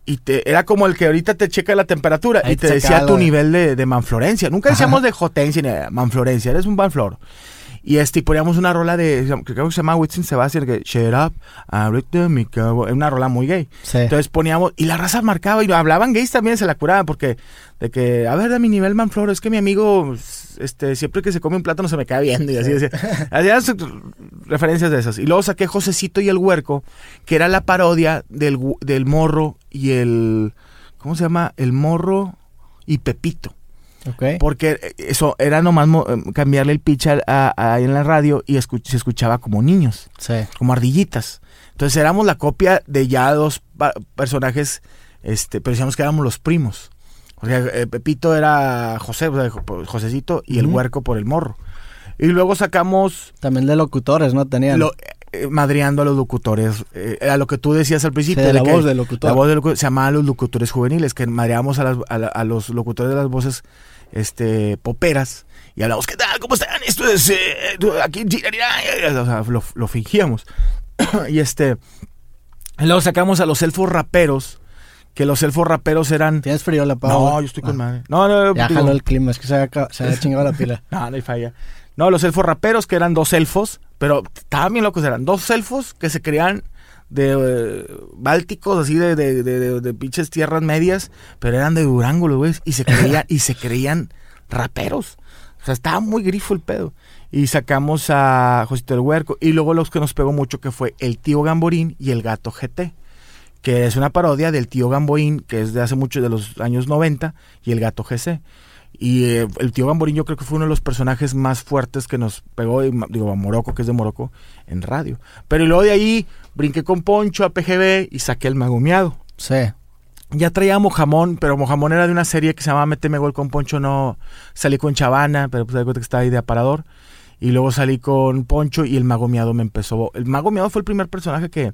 y te, era como el que ahorita te checa la temperatura y te, decía tu nivel de, de, manflorencia. Nunca decíamos de jotencia ni de manflorencia, eres un manflor. Y este, poníamos una rola de, creo que se llama Whitson Sebastian, que Shut Up, es una rola muy gay. Entonces poníamos, y la raza marcaba, y hablaban gays también, se la curaban, porque, de que, a ver, de mi nivel manflor, es que mi amigo, este, siempre que se come un plátano se me queda viendo, y así decía. Hacían referencias de esas. Y luego saqué Josecito y el Huerco, que era la parodia del, del morro y el, ¿cómo se llama? El morro y Pepito. Porque eso era nomás eh, cambiarle el pitch ahí en la radio y se escuchaba como niños, como ardillitas. Entonces éramos la copia de ya dos personajes, este, pero decíamos que éramos los primos. O sea, eh, Pepito era José, o Josecito, y el huerco por el morro. Y luego sacamos... También de locutores, ¿no? Tenían... Eh, madreando a los locutores. era lo que tú decías al principio. la, voz del locutor. la voz del locutor. Se llamaba los locutores juveniles, que madreamos a, a los locutores de las voces este, poperas y hablamos, ¿qué tal? ¿Cómo están? Esto es, eh, aquí, o sea, lo, lo fingíamos. y este, luego sacamos a los elfos raperos, que los elfos raperos eran... ¿Tienes frío la pava? No, yo estoy con madre. No, no, ya jaló el clima, es que se ha, se ha chingado la pila. no, no hay falla. No, los elfos raperos, que eran dos elfos, pero estaban bien locos, eran dos elfos que se creían de eh, bálticos, así de, de, de, pinches tierras medias, pero eran de Durango, güey, y se creían, y se creían raperos. O sea, estaba muy grifo el pedo. Y sacamos a Josito del Huerco. Y luego los que nos pegó mucho, que fue el tío Gamborín y el gato GT. Que es una parodia del tío Gamboín, que es de hace mucho, de los años 90, y el gato GC. Y eh, el tío Gamborín yo creo que fue uno de los personajes más fuertes que nos pegó, digo, a Morocco, que es de Morocco, en radio. Pero luego de ahí brinqué con Poncho a PGB y saqué el magumeado. Sí. Ya traía Mojamón, pero Mojamón era de una serie que se llamaba Méteme Gol con Poncho, no salí con Chavana, pero pues cuenta que estaba ahí de aparador. Y luego salí con Poncho y el magomeado me empezó. El magomeado fue el primer personaje que,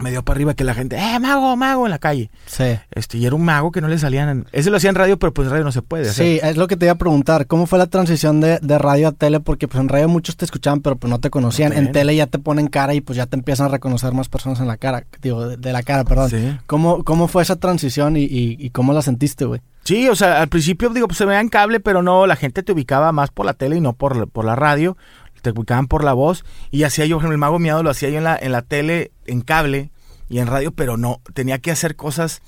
me dio para arriba que la gente, ¡eh, mago, mago! en la calle. Sí. Este, y era un mago que no le salían. Ese lo hacía en radio, pero pues en radio no se puede. Sí, es lo que te iba a preguntar. ¿Cómo fue la transición de, radio a tele? Porque pues en radio muchos te escuchaban, pero pues no te conocían. En tele ya te ponen cara y pues ya te empiezan a reconocer más personas en la cara. Digo, de, la cara, perdón. Sí. ¿Cómo, ¿Cómo fue esa transición y, y, cómo la sentiste, güey? Sí, o sea, al principio, digo, pues se veía en cable, pero no, la gente te ubicaba más por la tele y no por, por la radio. Te ubicaban por la voz. Y hacía yo, el mago miado lo hacía yo en la, en la tele, en cable y en radio, pero no, tenía que hacer cosas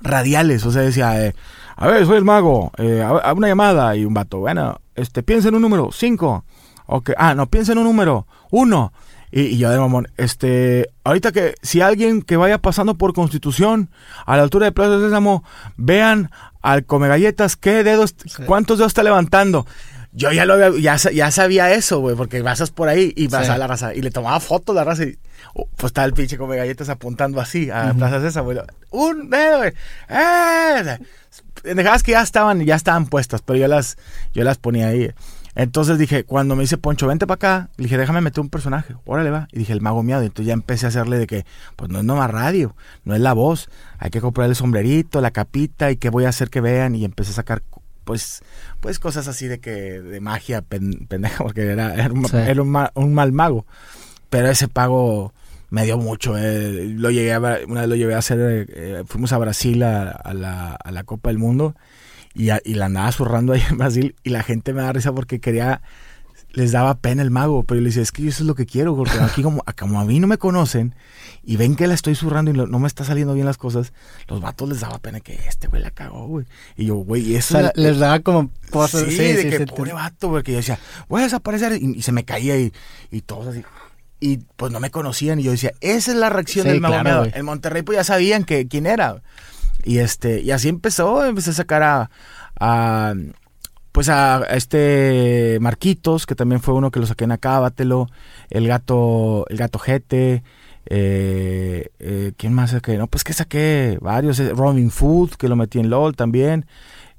radiales, o sea, decía, eh, a ver, soy el mago, eh, a, una llamada y un vato, bueno, este, piensa en un número, cinco, ok, ah, no, piensa en un número, uno, y, yo de mamón, este, ahorita que si alguien que vaya pasando por Constitución a la altura de Plaza de Sésamo, vean al come galletas, qué dedos, cuántos dedos está levantando. Yo ya lo había, ya, ya sabía eso, güey, porque pasas por ahí y vas a la raza. Y le tomaba fotos la raza y oh, pues estaba el pinche come galletas apuntando así a uh Plaza César, güey. Un dedo, güey. ¡Eh! Dejabas que ya estaban, ya estaban puestas, pero yo las, yo las ponía ahí. Entonces dije, cuando me dice Poncho, vente para acá, le dije, déjame meter un personaje, órale va. Y dije, el mago miado. Entonces ya empecé a hacerle de que, pues no es nomás radio, no es la voz, hay que comprar el sombrerito, la capita y qué voy a hacer que vean. Y empecé a sacar, pues, pues cosas así de que, de magia pendeja, porque era, era, un, mal mago. Pero ese pago me dio mucho. Eh. Lo llegué a, una vez lo llevé a hacer, eh, fuimos a Brasil a, la, a la Copa del Mundo y, y, la andaba zurrando ahí en Brasil y la gente me da risa porque quería, les daba pena el mago, pero yo le decía, es que eso es lo que quiero, porque aquí como, como a mí no me conocen y ven que la estoy zurrando y no me está saliendo bien las cosas, los vatos les daba pena que este güey la cagó, güey. Y yo, güey, y eso... les daba como... sí, sí, de que pobre vato, porque yo decía, voy a desaparecer y, se me caía y, y todos así y pues no me conocían y yo decía, esa es la reacción del mago. Claro, en Monterrey pues ya sabían que quién era. Y este, y así empezó, empecé a sacar a, pues a, este Marquitos, que también fue uno que lo saqué en Acábatelo, el gato, el gato Jete, eh, eh, ¿quién más saqué? No, pues que saqué varios, eh, Robin Food, que lo metí en LOL también,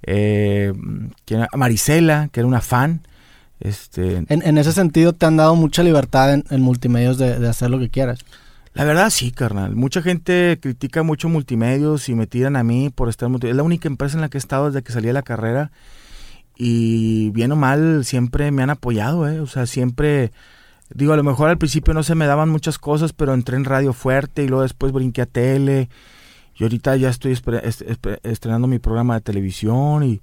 eh, Marisela, que era una fan. Este, en, ese sentido te han dado mucha libertad en, multimedios de hacer lo que quieras. La verdad sí, carnal. Mucha gente critica mucho multimedios y me tiran a mí por estar multimedios. Es la única empresa en la que he estado desde que salí de la carrera y bien o mal siempre me han apoyado, ¿eh? O sea, siempre... Digo, a lo mejor al principio no se me daban muchas cosas, pero entré en radio fuerte y luego después brinqué a tele. Y ahorita ya estoy estrenando mi programa de televisión y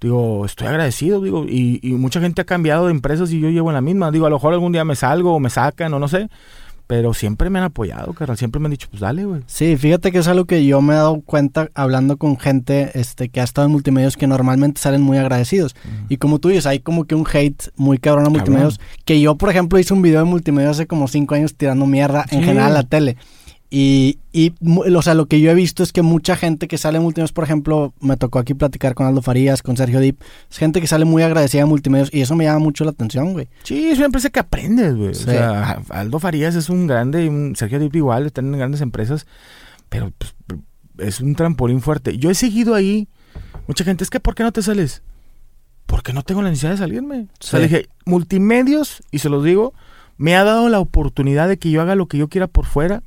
digo, estoy agradecido, digo, y, y, mucha gente ha cambiado de empresas y yo llevo en la misma. Digo, a lo mejor algún día me salgo o me sacan o no sé, pero siempre me han apoyado, carnal. Siempre me han dicho, pues dale, güey. Sí, fíjate que es algo que yo me he dado cuenta hablando con gente este, que ha estado en multimedios que normalmente salen muy agradecidos. Y como tú dices, hay como que un hate muy cabrón a multimedios. Que yo, por ejemplo, hice un video de multimedios hace como cinco años tirando mierda en general a la tele. Y, y, o sea, lo que yo he visto es que mucha gente que sale en multimedios, por ejemplo, me tocó aquí platicar con Aldo Farías, con Sergio Dip, es gente que sale muy agradecida en multimedios y eso me llama mucho la atención, güey. Sí, es una empresa que aprendes, güey. O sea, Aldo Farías es un grande, un Sergio Dip igual, están en grandes empresas, pero pues, es un trampolín fuerte. Yo he seguido ahí, mucha gente, es que ¿por qué no te sales? Porque no tengo la necesidad de salirme. O sea, dije, multimedios, y se los digo, me ha dado la oportunidad de que yo haga lo que yo quiera por fuera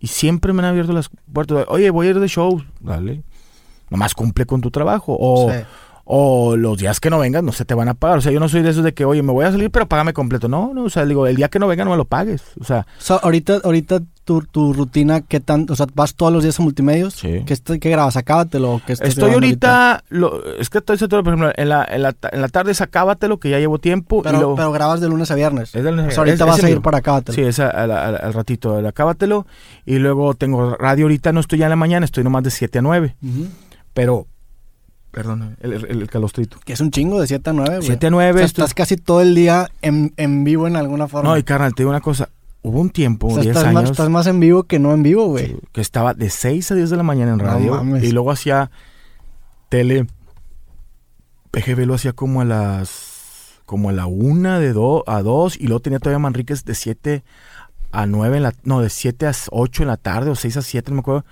y siempre me han abierto las puertas. Oye, voy a ir de show. Dale. Nomás cumple con tu trabajo. O, o los días que no vengas no se te van a pagar. O sea, yo no soy de esos de que, oye, me voy a salir, pero págame completo. No, no, o sea, digo, el día que no venga no me lo pagues. O sea, ahorita, ahorita tu, tu, rutina, ¿qué tanto? O sea, ¿vas todos los días a multimedios? Sí. ¿Qué, qué grabas? Acábatelo. ¿qué estoy ahorita, Lo, es que estoy todo, por ejemplo, en la, en la, en la tarde es Acábatelo, que ya llevo tiempo. Pero, pero grabas de lunes a viernes. Es de lunes, o sea, ahorita vas a ir para Acábatelo. Sí, es al, al, ratito, el Acábatelo. Y luego tengo radio ahorita, no estoy ya en la mañana, estoy nomás de 7 a 9. Pero Perdón, el, el, calostrito. Que es un chingo de 7 a 9, güey. 7 a 9. estás casi todo el día en, en, vivo en alguna forma. No, y carnal, te digo una cosa. Hubo un tiempo, 10 estás años. Más, estás más en vivo que no en vivo, güey. que estaba de 6 a 10 de la mañana en radio. y luego hacía tele. PGB lo hacía como a las. Como a la 1 de do, a 2. Y luego tenía todavía Manríquez de 7 a 9 en la. No, de 7 a 8 en la tarde o 6 a 7, no me acuerdo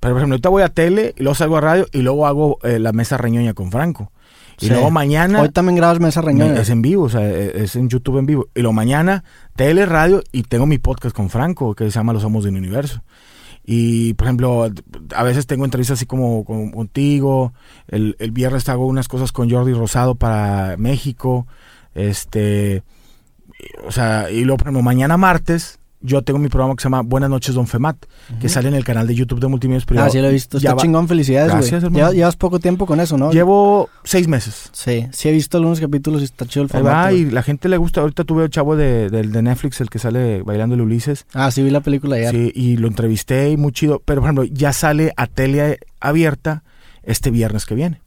pero por ejemplo, ahorita voy a tele, y luego salgo a radio y luego hago eh, la mesa reñoña con Franco. Y luego mañana. Hoy también grabas mesa reñoña. Es en vivo, o sea, e, es en YouTube en vivo. Y luego mañana, tele, radio y tengo mi podcast con Franco que se llama Los Somos del Universo. Y por ejemplo, a veces tengo entrevistas así como, contigo. El, el, viernes hago unas cosas con Jordi Rosado para México. Este. O sea, y luego, por ejemplo, mañana martes yo tengo mi programa que se llama Buenas noches, Don Femat, que sale en el canal de YouTube de Multimedios Privados. Ah, sí lo he visto. Está chingón, felicidades, Gracias, hermano. Llevas, poco tiempo con eso, ¿no? Llevo seis meses. Sí, sí he visto algunos capítulos y está chido el formato. Va, y la gente le gusta. Ahorita tuve el chavo de, de, Netflix, el que sale bailando el Ulises. Ah, sí vi la película ya. Sí, y lo entrevisté y muy chido. Pero, por ejemplo, ya sale a tele abierta este viernes que viene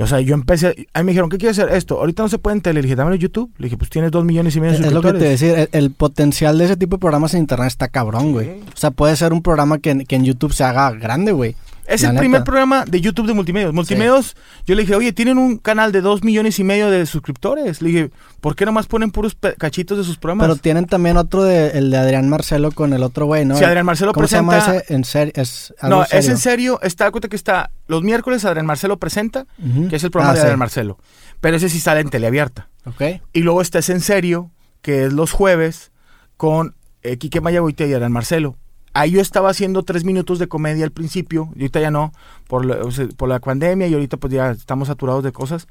o sea, yo empecé, ahí me dijeron, ¿qué quieres hacer? Esto, ahorita no se puede en tele. Le dije, dámelo YouTube. Le dije, pues tienes dos millones y medio de suscriptores. Es lo que te decía, el, potencial de ese tipo de programas en internet está cabrón, güey. O sea, puede ser un programa que, que en YouTube se haga grande, güey. Es La el neta. primer programa de YouTube de Multimedios. Multimedios, yo le dije, oye, tienen un canal de dos millones y medio de suscriptores. Le dije, ¿por qué nomás ponen puros cachitos de sus programas? Pero tienen también otro de el de Adrián Marcelo con el otro güey, ¿no? Si Adrián Marcelo ¿Cómo presenta... se llama ese? En serio, es No, es en serio. Está, cuenta que está los miércoles Adrián Marcelo presenta, que es el programa Ah, de sí. Adrián Marcelo. Pero ese sí sale en teleabierta. Ok. Y luego está Es en serio, que es los jueves, con eh, Quique Mayagoite y Adrián Marcelo. Ahí yo estaba haciendo tres minutos de comedia al principio, y ahorita ya no, por la, por la pandemia, y ahorita pues ya estamos saturados de cosas.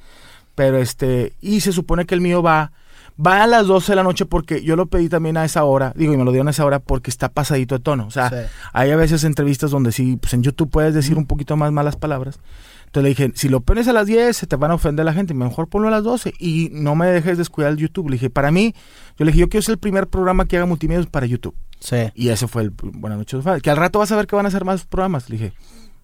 Pero este, y se supone que el mío va, va a las 12 de la noche porque yo lo pedí también a esa hora, digo, y me lo dieron a esa hora porque está pasadito de tono. O sea, Sí. hay a veces entrevistas donde sí, pues en YouTube puedes decir un poquito más malas palabras. Entonces le dije, si lo pones a las 10, se te van a ofender la gente, mejor ponlo a las 12 y no me dejes descuidar el YouTube. Le dije, para mí, yo le dije, yo quiero ser el primer programa que haga multimedia para YouTube. Sí. Y ese fue el Buenas noches, que al rato vas a ver que van a hacer más programas. Le dije,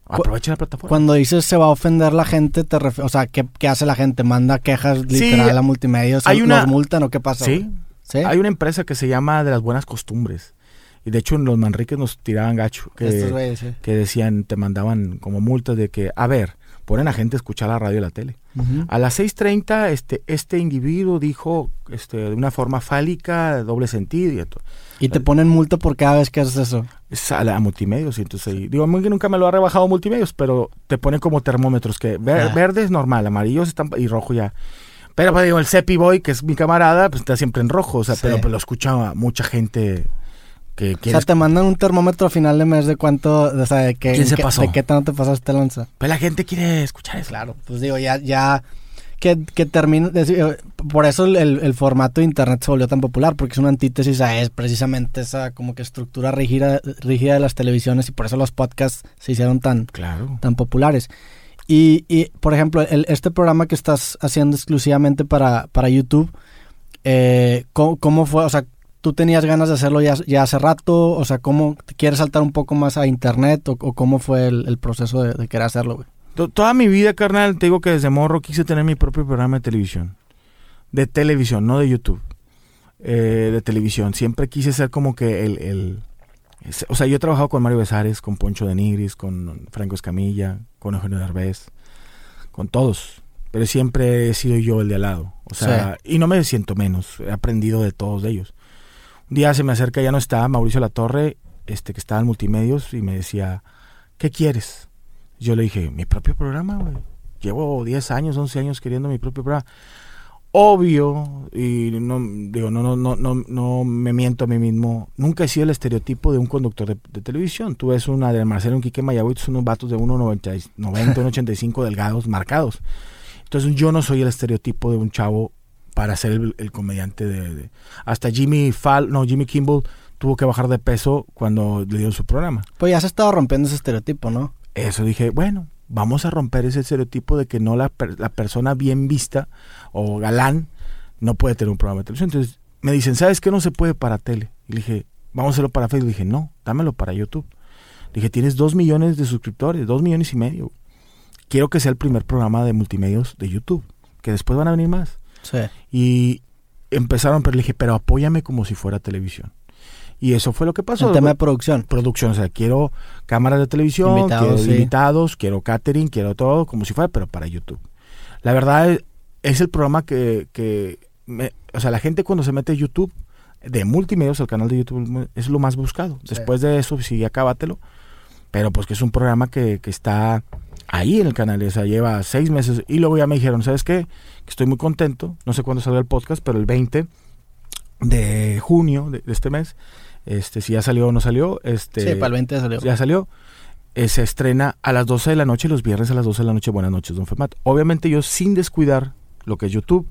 aprovecha la plataforma. Cuando dices se va a ofender la gente, te ref- o sea, ¿qué, qué hace la gente? ¿Manda quejas literal a multimedios? hay una- ¿Los multan o qué pasa? Sí? ¿Sí? hay una empresa que se llama De las Buenas Costumbres. Y de hecho en los Manriques nos tiraban gacho. Que, Estos güeyes, sí. que decían, te mandaban como multas de que, a ver, ponen a gente a escuchar la radio y la tele. A las 6.30 este, este individuo dijo este, de una forma fálica, de doble sentido y esto. Y te ponen multa por cada vez que haces eso. Es a, la- a multimedios. Entonces ahí, digo, nunca me lo ha rebajado multimedios, pero te ponen como termómetros que ver- Ah. verde es normal, amarillo están, y rojo ya. Pero pues, digo, el Cepi Boy, que es mi camarada, pues está siempre en rojo, o sea, Sí. pero pues, lo escucha mucha gente que O sea, te mandan un termómetro a final de mes de cuánto, o sea, de qué, ¿Quién se pasó? de qué tanto te pasaste lanza. Pues la gente quiere escuchar eso. Claro, pues digo, ya, ya que, que termine, eh, por eso el, el- el formato de internet se volvió tan popular, porque es una antítesis a es precisamente esa como que estructura rígida, rígida de las televisiones y por eso los podcasts se hicieron tan, Claro. tan populares. Y, y, por ejemplo, el- este programa que estás haciendo exclusivamente para, para YouTube, eh, ¿cómo, cómo fue? O sea, ¿tú tenías ganas de hacerlo ya, ya hace rato? O sea, ¿cómo quieres saltar un poco más a internet? ¿O, o cómo fue el, el proceso de, de querer hacerlo, güey? To- Toda mi vida, carnal, te digo que desde morro quise tener mi propio programa de televisión. De televisión, no de YouTube. Eh, de televisión. Siempre quise ser como que el, el- O sea, yo he trabajado con Mario Besares, con Poncho de Nigris, con Franco Escamilla, con Eugenio Derbez, con todos. Pero siempre he sido yo el de al lado. O sea, y no me siento menos. He aprendido de todos ellos. Día se me acerca, ya no está, Mauricio Latorre, este que estaba en Multimedios, y me decía, ¿qué quieres? Yo le dije, mi propio programa, güey. Llevo 10 años, 11 años queriendo mi propio programa. Obvio, y no digo, no, no, no, no, no me miento a mí mismo. Nunca he sido el estereotipo de un conductor de, televisión. Tú ves una de Marcelo, un Quique Mayagüez, son unos vatos de 1,90, 90, 1,85 delgados, marcados. Entonces yo no soy el estereotipo de un chavo para ser el, el comediante de, de- Hasta Jimmy Fall, no, Jimmy Kimball tuvo que bajar de peso cuando le dieron su programa. Pues ya se estaba rompiendo ese estereotipo, ¿no? Eso dije, bueno, vamos a romper ese estereotipo de que no la, la persona bien vista o galán no puede tener un programa de televisión. Entonces me dicen, ¿sabes qué no se puede para tele? Y le dije, vamos a hacerlo para Facebook. Le dije, no, dámelo para YouTube. Le dije, tienes dos millones de suscriptores, dos millones y medio. Quiero que sea el primer programa de multimedios de YouTube, que después van a venir más. Sí. Y empezaron, pero le dije, pero apóyame como si fuera televisión. Y eso fue lo que pasó. El tema de producción. producción, o sea, quiero cámaras de televisión, Invitados, quiero sí. invitados, quiero catering, quiero todo como si fuera, pero para YouTube. La verdad es, es el programa que, que me- o sea, la gente cuando se mete a YouTube, de multimedios, el canal de YouTube es lo más buscado. Sí. Después de eso, sí, acábatelo. Pero pues que es un programa que, que está ahí en el canal, o sea, lleva seis meses. Y luego ya me dijeron, ¿sabes qué? Que estoy muy contento, no sé cuándo salió el podcast, pero el 20 de junio de, de este mes, este, si ya salió o no salió, este, sí, para el 20 salió. ya salió. Eh, se estrena a las 12 de la noche, los viernes a las 12 de la noche. Buenas noches, don Femat. Obviamente yo sin descuidar lo que es YouTube,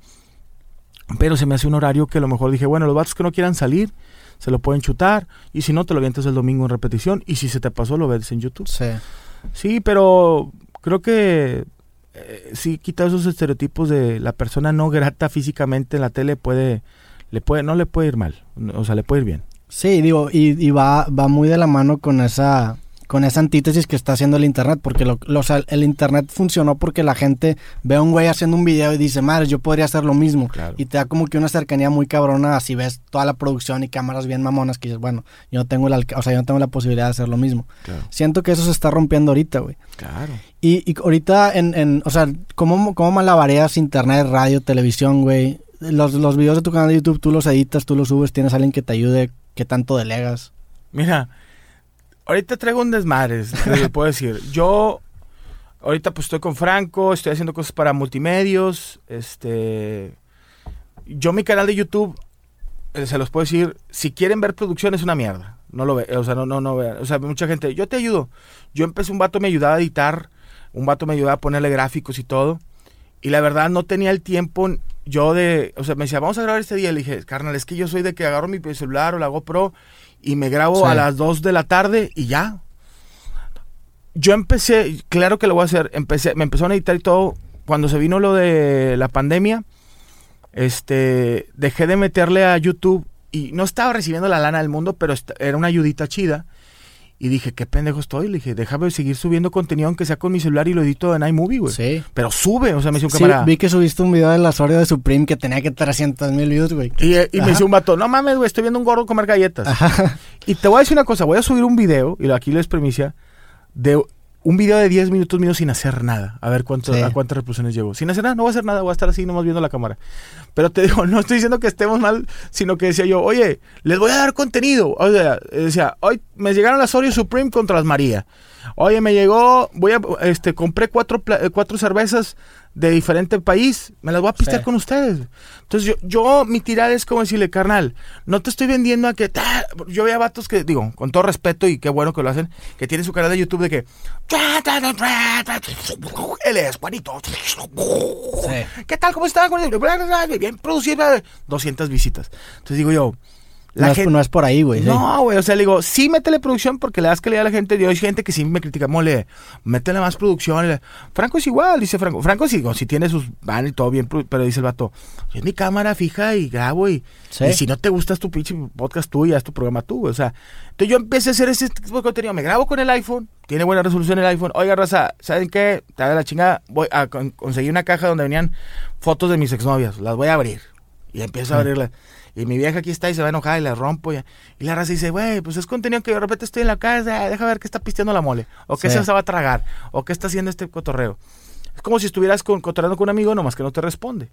pero se me hace un horario que a lo mejor dije, bueno, los vatos que no quieran salir, se lo pueden chutar, y si no, te lo avientas el domingo en repetición, y si se te pasó, lo ves en YouTube. Sí. Sí, pero creo que eh, sí quita esos estereotipos de la persona no grata físicamente en la tele puede, le puede, no le puede ir mal, o sea, le puede ir bien. Sí, digo, y, y va, va muy de la mano con esa con esa antítesis que está haciendo el internet, porque lo, el internet funcionó porque la gente ve a un güey haciendo un video y dice, madre, yo podría hacer lo mismo. Y te da como que una cercanía muy cabrona, así ves toda la producción y cámaras bien mamonas que dices, bueno, yo no tengo la, o sea, yo no tengo la posibilidad de hacer lo mismo. Siento que eso se está rompiendo ahorita, güey. Claro. Y, y ahorita, en, en, o sea, ¿cómo, cómo malabareas internet, radio, televisión, güey? Los, los videos de tu canal de YouTube, tú los editas, tú los subes, tienes alguien que te ayude, ¿qué tanto delegas? Mira, ahorita traigo un desmadre, te puedo decir. Yo ahorita pues estoy con Franco, estoy haciendo cosas para multimedios, este yo mi canal de YouTube eh, se los puedo decir, si quieren ver producción es una mierda. No lo ve, o sea, no no no vean, o sea, mucha gente, yo te ayudo. Yo empecé un vato me ayudaba a editar, un vato me ayudaba a ponerle gráficos y todo. Y la verdad no tenía el tiempo yo de, o sea, me decía, vamos a grabar este día. Le dije, carnal, es que yo soy de que agarro mi celular o la GoPro y me grabo a las 2 de la tarde y ya. Yo empecé, claro que lo voy a hacer, empecé, me empezó a editar y todo. Cuando se vino lo de la pandemia, este, dejé de meterle a YouTube y no estaba recibiendo la lana del mundo, pero era una ayudita chida. Y dije, qué pendejo estoy. Le dije, déjame seguir subiendo contenido aunque sea con mi celular y lo edito en iMovie, güey. Sí. Pero sube, o sea, me hizo un sí, vi que subiste un video de la Soria de Supreme que tenía que 300 mil views, güey. Y, y me hizo un vato, no mames, güey, estoy viendo un gordo comer galletas. Ajá. Y te voy a decir una cosa, voy a subir un video, y aquí les premicia, de un video de 10 minutos mío sin hacer nada. A ver cuánto, a cuántas reproducciones llevo. Sin hacer nada, no voy a hacer nada, voy a estar así nomás viendo la cámara. Pero te digo, no estoy diciendo que estemos mal, sino que decía yo, oye, les voy a dar contenido. O sea, decía, hoy me llegaron las Oreo Supreme contra las María. Oye, me llegó, voy a, este, compré cuatro, cuatro cervezas de diferente país, me las voy a pistear con ustedes. Entonces yo, yo, mi tirada es como decirle, carnal, no te estoy vendiendo a que, yo veía vatos que, digo, con todo respeto y qué bueno que lo hacen, que tiene su canal de YouTube de que, él es Juanito, ¿qué tal, cómo está? Bien producido, 200 visitas. Entonces digo yo, no, es, no, es, por ahí, güey. No, güey. O sea, le digo, sí, métele producción porque le das que le a la gente. Yo hay gente que sí me critica, mole, métele más producción. Franco es igual, dice Franco. Franco sí, si tiene sus van y todo bien, pero dice el vato, es mi cámara fija y grabo y, si no te gustas tu pinche podcast tú, ya es tu programa tú, güey. O sea, entonces yo empecé a hacer ese tipo de contenido. Me grabo con el iPhone, tiene buena resolución el iPhone. Oiga, raza, ¿saben qué? Te haga la chingada. Voy a conseguir una caja donde venían fotos de mis exnovias. Las voy a abrir. Y empiezo a abrirlas. Y mi vieja aquí está y se va a enojar y la rompo. Y, y la raza dice, güey, pues es contenido que de repente estoy en la casa, deja ver qué está pisteando la mole. O qué se va a tragar. O qué está haciendo este cotorreo. Es como si estuvieras con, cotorreando con un amigo, nomás que no te responde.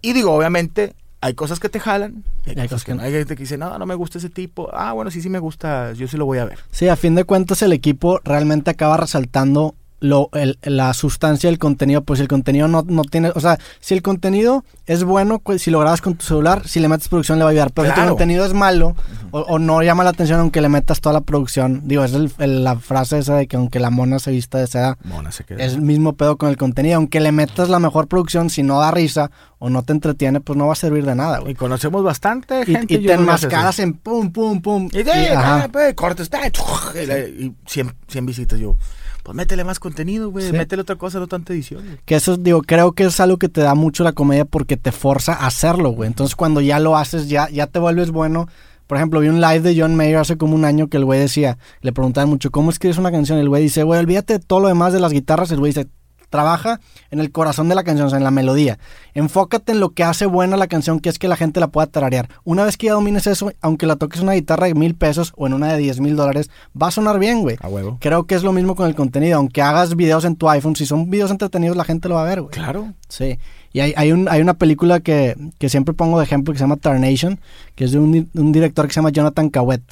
Y digo, obviamente, hay cosas que te jalan. Y hay, cosas que, no. Hay gente que dice, no, no me gusta ese tipo. Ah, bueno, sí, sí me gusta, yo sí lo voy a ver. Sí, a fin de cuentas el equipo realmente acaba resaltando lo, el, la sustancia del contenido, pues el contenido no, no tiene, o sea, si el contenido es bueno, pues, si lo grabas con tu celular, si le metes producción le va a ayudar, pero si el contenido es malo o, no llama la atención aunque le metas toda la producción, digo, es la frase esa de que aunque la mona se vista de seda, es el mismo pedo con el contenido, aunque le metas la mejor producción, si no da risa o no te entretiene, pues no va a servir de nada, Y conocemos bastante gente. Y, te enmascaras en pum, pum, pum. Y, de, pues, cortes, y 100, 100 visitas yo pues métele más contenido, güey, métele otra cosa, no tanta edición. Que eso, digo, creo que es algo que te da mucho la comedia porque te forza a hacerlo, güey. Entonces cuando ya lo haces, ya, ya te vuelves bueno. Por ejemplo, vi un live de John Mayer hace como un año que el güey decía, le preguntaban mucho, ¿cómo escribes una canción? El güey dice, güey, olvídate de todo lo demás de las guitarras. El güey dice, trabaja en el corazón de la canción, o sea, en la melodía. Enfócate en lo que hace buena la canción, que es que la gente la pueda tararear. Una vez que ya domines eso, aunque la toques una guitarra de mil pesos o en una de diez mil dólares, va a sonar bien, güey. A huevo. Creo que es lo mismo con el contenido. Aunque hagas videos en tu iPhone, si son videos entretenidos, la gente lo va a ver, güey. Claro. Sí. Y hay, hay, un, hay una película que, que, siempre pongo de ejemplo que se llama Tarnation, que es de un, un director que se llama Jonathan Cawet.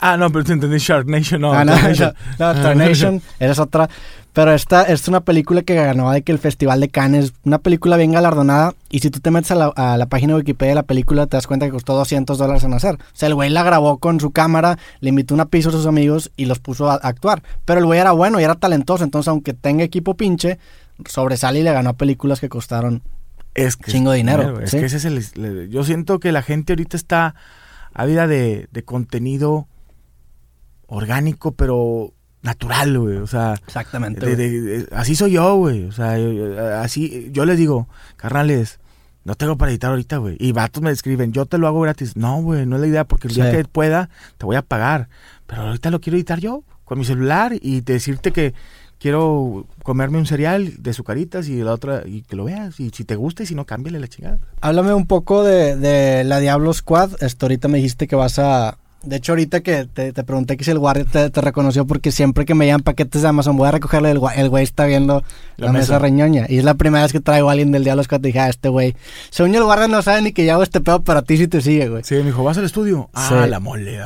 ah, no, pero entendí Shark Nation, no. Ah, no, no, Tarnation, eres otra. Pero esta, esta, es una película que ganó de que el Festival de Cannes, una película bien galardonada, y si tú te metes a la, a la, página de Wikipedia de la película, te das cuenta que costó 200 dólares en hacer. O sea, el güey la grabó con su cámara, le invitó una pizza a sus amigos y los puso a, actuar. Pero el güey era bueno y era talentoso, entonces aunque tenga equipo pinche, sobresale y le ganó a películas que costaron es que chingo de dinero. Es que ese es el, Yo siento que la gente ahorita está ávida de, de contenido orgánico, pero natural, güey. O sea, exactamente. así soy yo, güey. O sea, así yo les digo, carnales, no tengo para editar ahorita, güey. Y vatos me escriben, yo te lo hago gratis. No, güey, no es la idea, porque el día que pueda, te voy a pagar. Pero ahorita lo quiero editar yo con mi celular y decirte que quiero comerme un cereal de sucaritas y la otra, y que lo veas. Y si te gusta y si no, cámbiale la chingada. Háblame un poco de, de la Diablo Squad. Ahorita me dijiste que vas a, de hecho, ahorita que te, pregunté que si el guardia te, reconoció, porque siempre que me llegan paquetes de Amazon voy a recogerle, el, el güey está viendo la, mesa. reñoña. Y es la primera vez que traigo a alguien del Diablo Squad. Dije, ah, este güey. Según yo, el guardia no sabe ni que yo hago este pedo, pero a ti sí te sigue, güey. Sí, me dijo, ¿vas al estudio? Ah, la mole.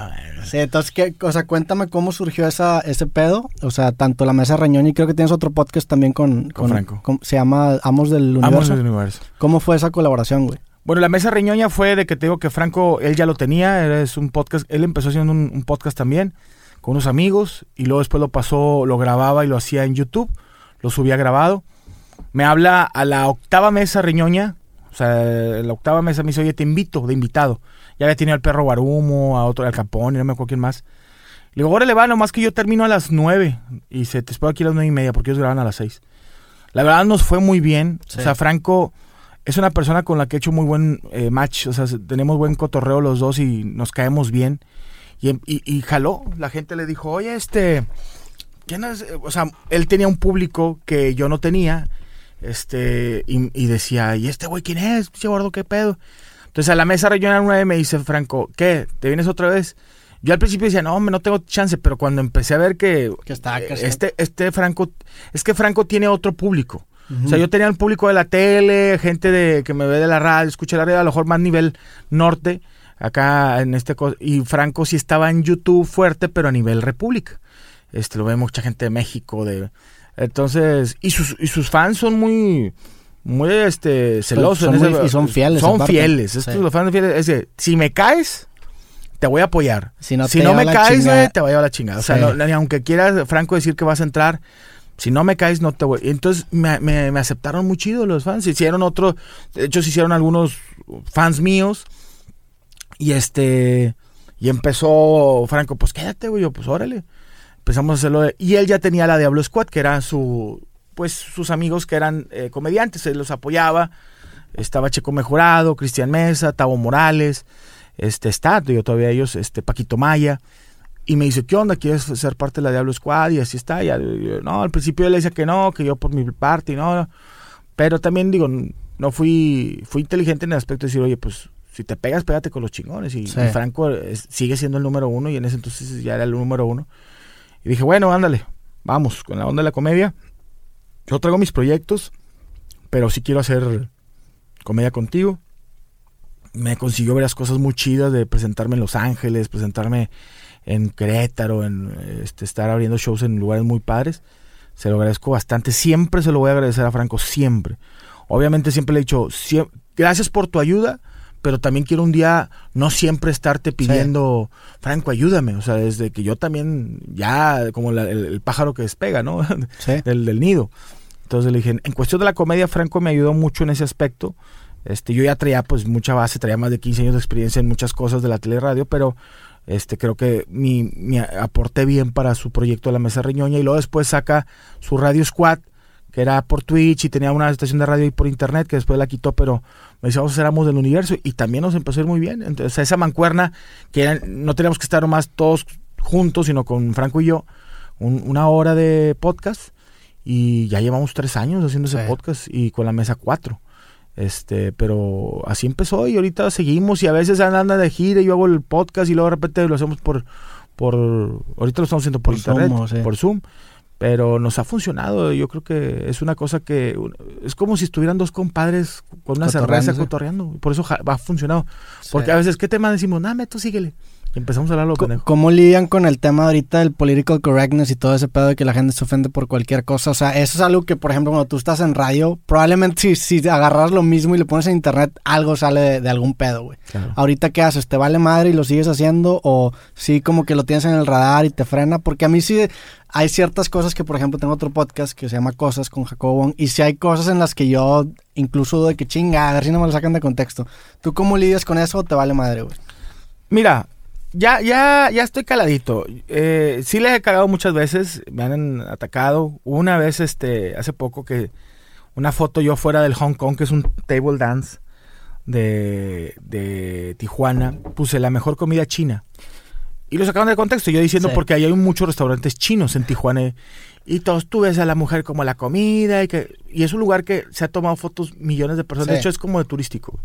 Sí, entonces, ¿qué, o sea, cuéntame cómo surgió esa, ese pedo. O sea, tanto la mesa reñoña y creo que tienes otro podcast también con, con, Franco. se llama Amos del Universo. Amos del Universo. ¿Cómo fue esa colaboración, güey? Bueno, la mesa reñoña fue de que te digo que Franco, él ya lo tenía, es un podcast, él empezó haciendo un, podcast también con unos amigos y luego después lo pasó, lo grababa y lo hacía en YouTube, lo subía grabado. Me habla a la octava mesa reñoña, o sea, la octava mesa me dice, oye, te invito, de invitado. Ya había tenido al perro Guarumo, a otro, al Capón, y no me acuerdo quién más. Le digo, órale, va, nomás que yo termino a las nueve y se te espero aquí a las nueve y media porque ellos graban a las seis. La verdad nos fue muy bien, o sea, Franco es una persona con la que he hecho muy buen eh, match, o sea, tenemos buen cotorreo los dos y nos caemos bien. Y, y, jaló, la gente le dijo, oye, este, ¿quién es? O sea, él tenía un público que yo no tenía, este, y, decía, ¿y este güey quién es? Che gordo, ¿qué pedo? Entonces a la mesa regional 9 me dice Franco, ¿qué? ¿Te vienes otra vez? Yo al principio decía, no, no tengo chance, pero cuando empecé a ver que, que está, este, este Franco, es que Franco tiene otro público. O sea, yo tenía el público de la tele, gente de que me ve de la radio, escucha la radio, a lo mejor más nivel norte, acá en este y Franco sí estaba en YouTube fuerte, pero a nivel república. Este lo ve mucha gente de México, de entonces, y sus, y sus fans son muy muy este celosos y son fieles. Son fieles. Estos los fans fieles. Es que, si me caes, te voy a apoyar. Si no, me caes, te voy a llevar la chingada. O sea, aunque quieras Franco decir que vas a entrar, si no me caes, no te voy. Entonces me, me, aceptaron muy chido los fans. Hicieron otro, de hecho se hicieron algunos fans míos. Y este, y empezó Franco, pues quédate, güey, yo, pues órale. Empezamos a hacerlo. y él ya tenía la Diablo Squad, que eran su, pues sus amigos que eran eh, comediantes, él los apoyaba. Estaba Checo Mejorado, Cristian Mesa, Tavo Morales, este está, yo todavía ellos, este Paquito Maya. Y me dice, ¿qué onda? ¿Quieres ser parte de la Diablo Squad? Y así está. Ya, no, al principio él decía que no, que yo por mi parte, y no. Pero también digo, no fui, fui inteligente en el aspecto de decir, oye, pues si te pegas, pégate con los chingones. Y, Franco sigue siendo el número uno y en ese entonces ya era el número uno. Y dije, bueno, ándale, vamos, con la onda de la comedia. Yo traigo mis proyectos, pero sí quiero hacer comedia contigo. Me consiguió varias cosas muy chidas de presentarme en Los Ángeles, presentarme en Querétaro, en este, estar abriendo shows en lugares muy padres. Se lo agradezco bastante. Siempre se lo voy a agradecer a Franco, siempre. Obviamente siempre le he dicho, gracias por tu ayuda, pero también quiero un día no siempre estarte pidiendo, Franco, ayúdame. O sea, desde que yo también, ya como el, pájaro que despega, ¿no? del, del, nido. Entonces le dije, en cuestión de la comedia, Franco me ayudó mucho en ese aspecto. Este, yo ya traía pues mucha base, traía más de 15 años de experiencia en muchas cosas de la teleradio, pero este, creo que mi, aporté bien para su proyecto de la Mesa Reñoña y luego después saca su Radio Squad, que era por Twitch y tenía una estación de radio y por internet que después la quitó, pero me decía, vamos a Amos del Universo y también nos empezó a ir muy bien. Entonces, esa mancuerna que no teníamos que estar más todos juntos, sino con Franco y yo, una hora de podcast y ya llevamos tres años haciendo ese podcast y con la mesa cuatro. Este, pero así empezó y ahorita seguimos y a veces andan de gira y yo hago el podcast y luego de repente lo hacemos por, por ahorita lo estamos haciendo por, internet, por Zoom, pero nos ha funcionado. Yo creo que es una cosa que es como si estuvieran dos compadres con una cerveza cotorreando. Por eso ha funcionado. Porque a veces, ¿qué tema decimos? Nada, tú síguele empezamos a hablar lo ¿Cómo lidian con el tema ahorita del political correctness y todo ese pedo de que la gente se ofende por cualquier cosa? O sea, eso es algo que, por ejemplo, cuando tú estás en radio, probablemente si, si agarras lo mismo y le pones en internet, algo sale de, algún pedo, güey. Ahorita, ¿qué haces? ¿Te vale madre y lo sigues haciendo? ¿O sí como que lo tienes en el radar y te frena? Porque a mí sí hay ciertas cosas que, por ejemplo, tengo otro podcast que se llama Cosas con Jacobo y si hay cosas en las que yo incluso de que chinga, a ver si no me lo sacan de contexto. ¿Tú cómo lidias con eso o te vale madre, güey? Mira, ya, ya, ya estoy caladito. Eh, sí les he cagado muchas veces, me han atacado. Una vez, este, hace poco que una foto yo fuera del Hong Kong, que es un table dance de, de Tijuana, puse la mejor comida china. y lo sacaron de contexto. Yo diciendo porque ahí hay muchos restaurantes chinos en Tijuana. Y todos tú ves a la mujer como la comida y que y es un lugar que se ha tomado fotos millones de personas. De hecho, es como de turístico.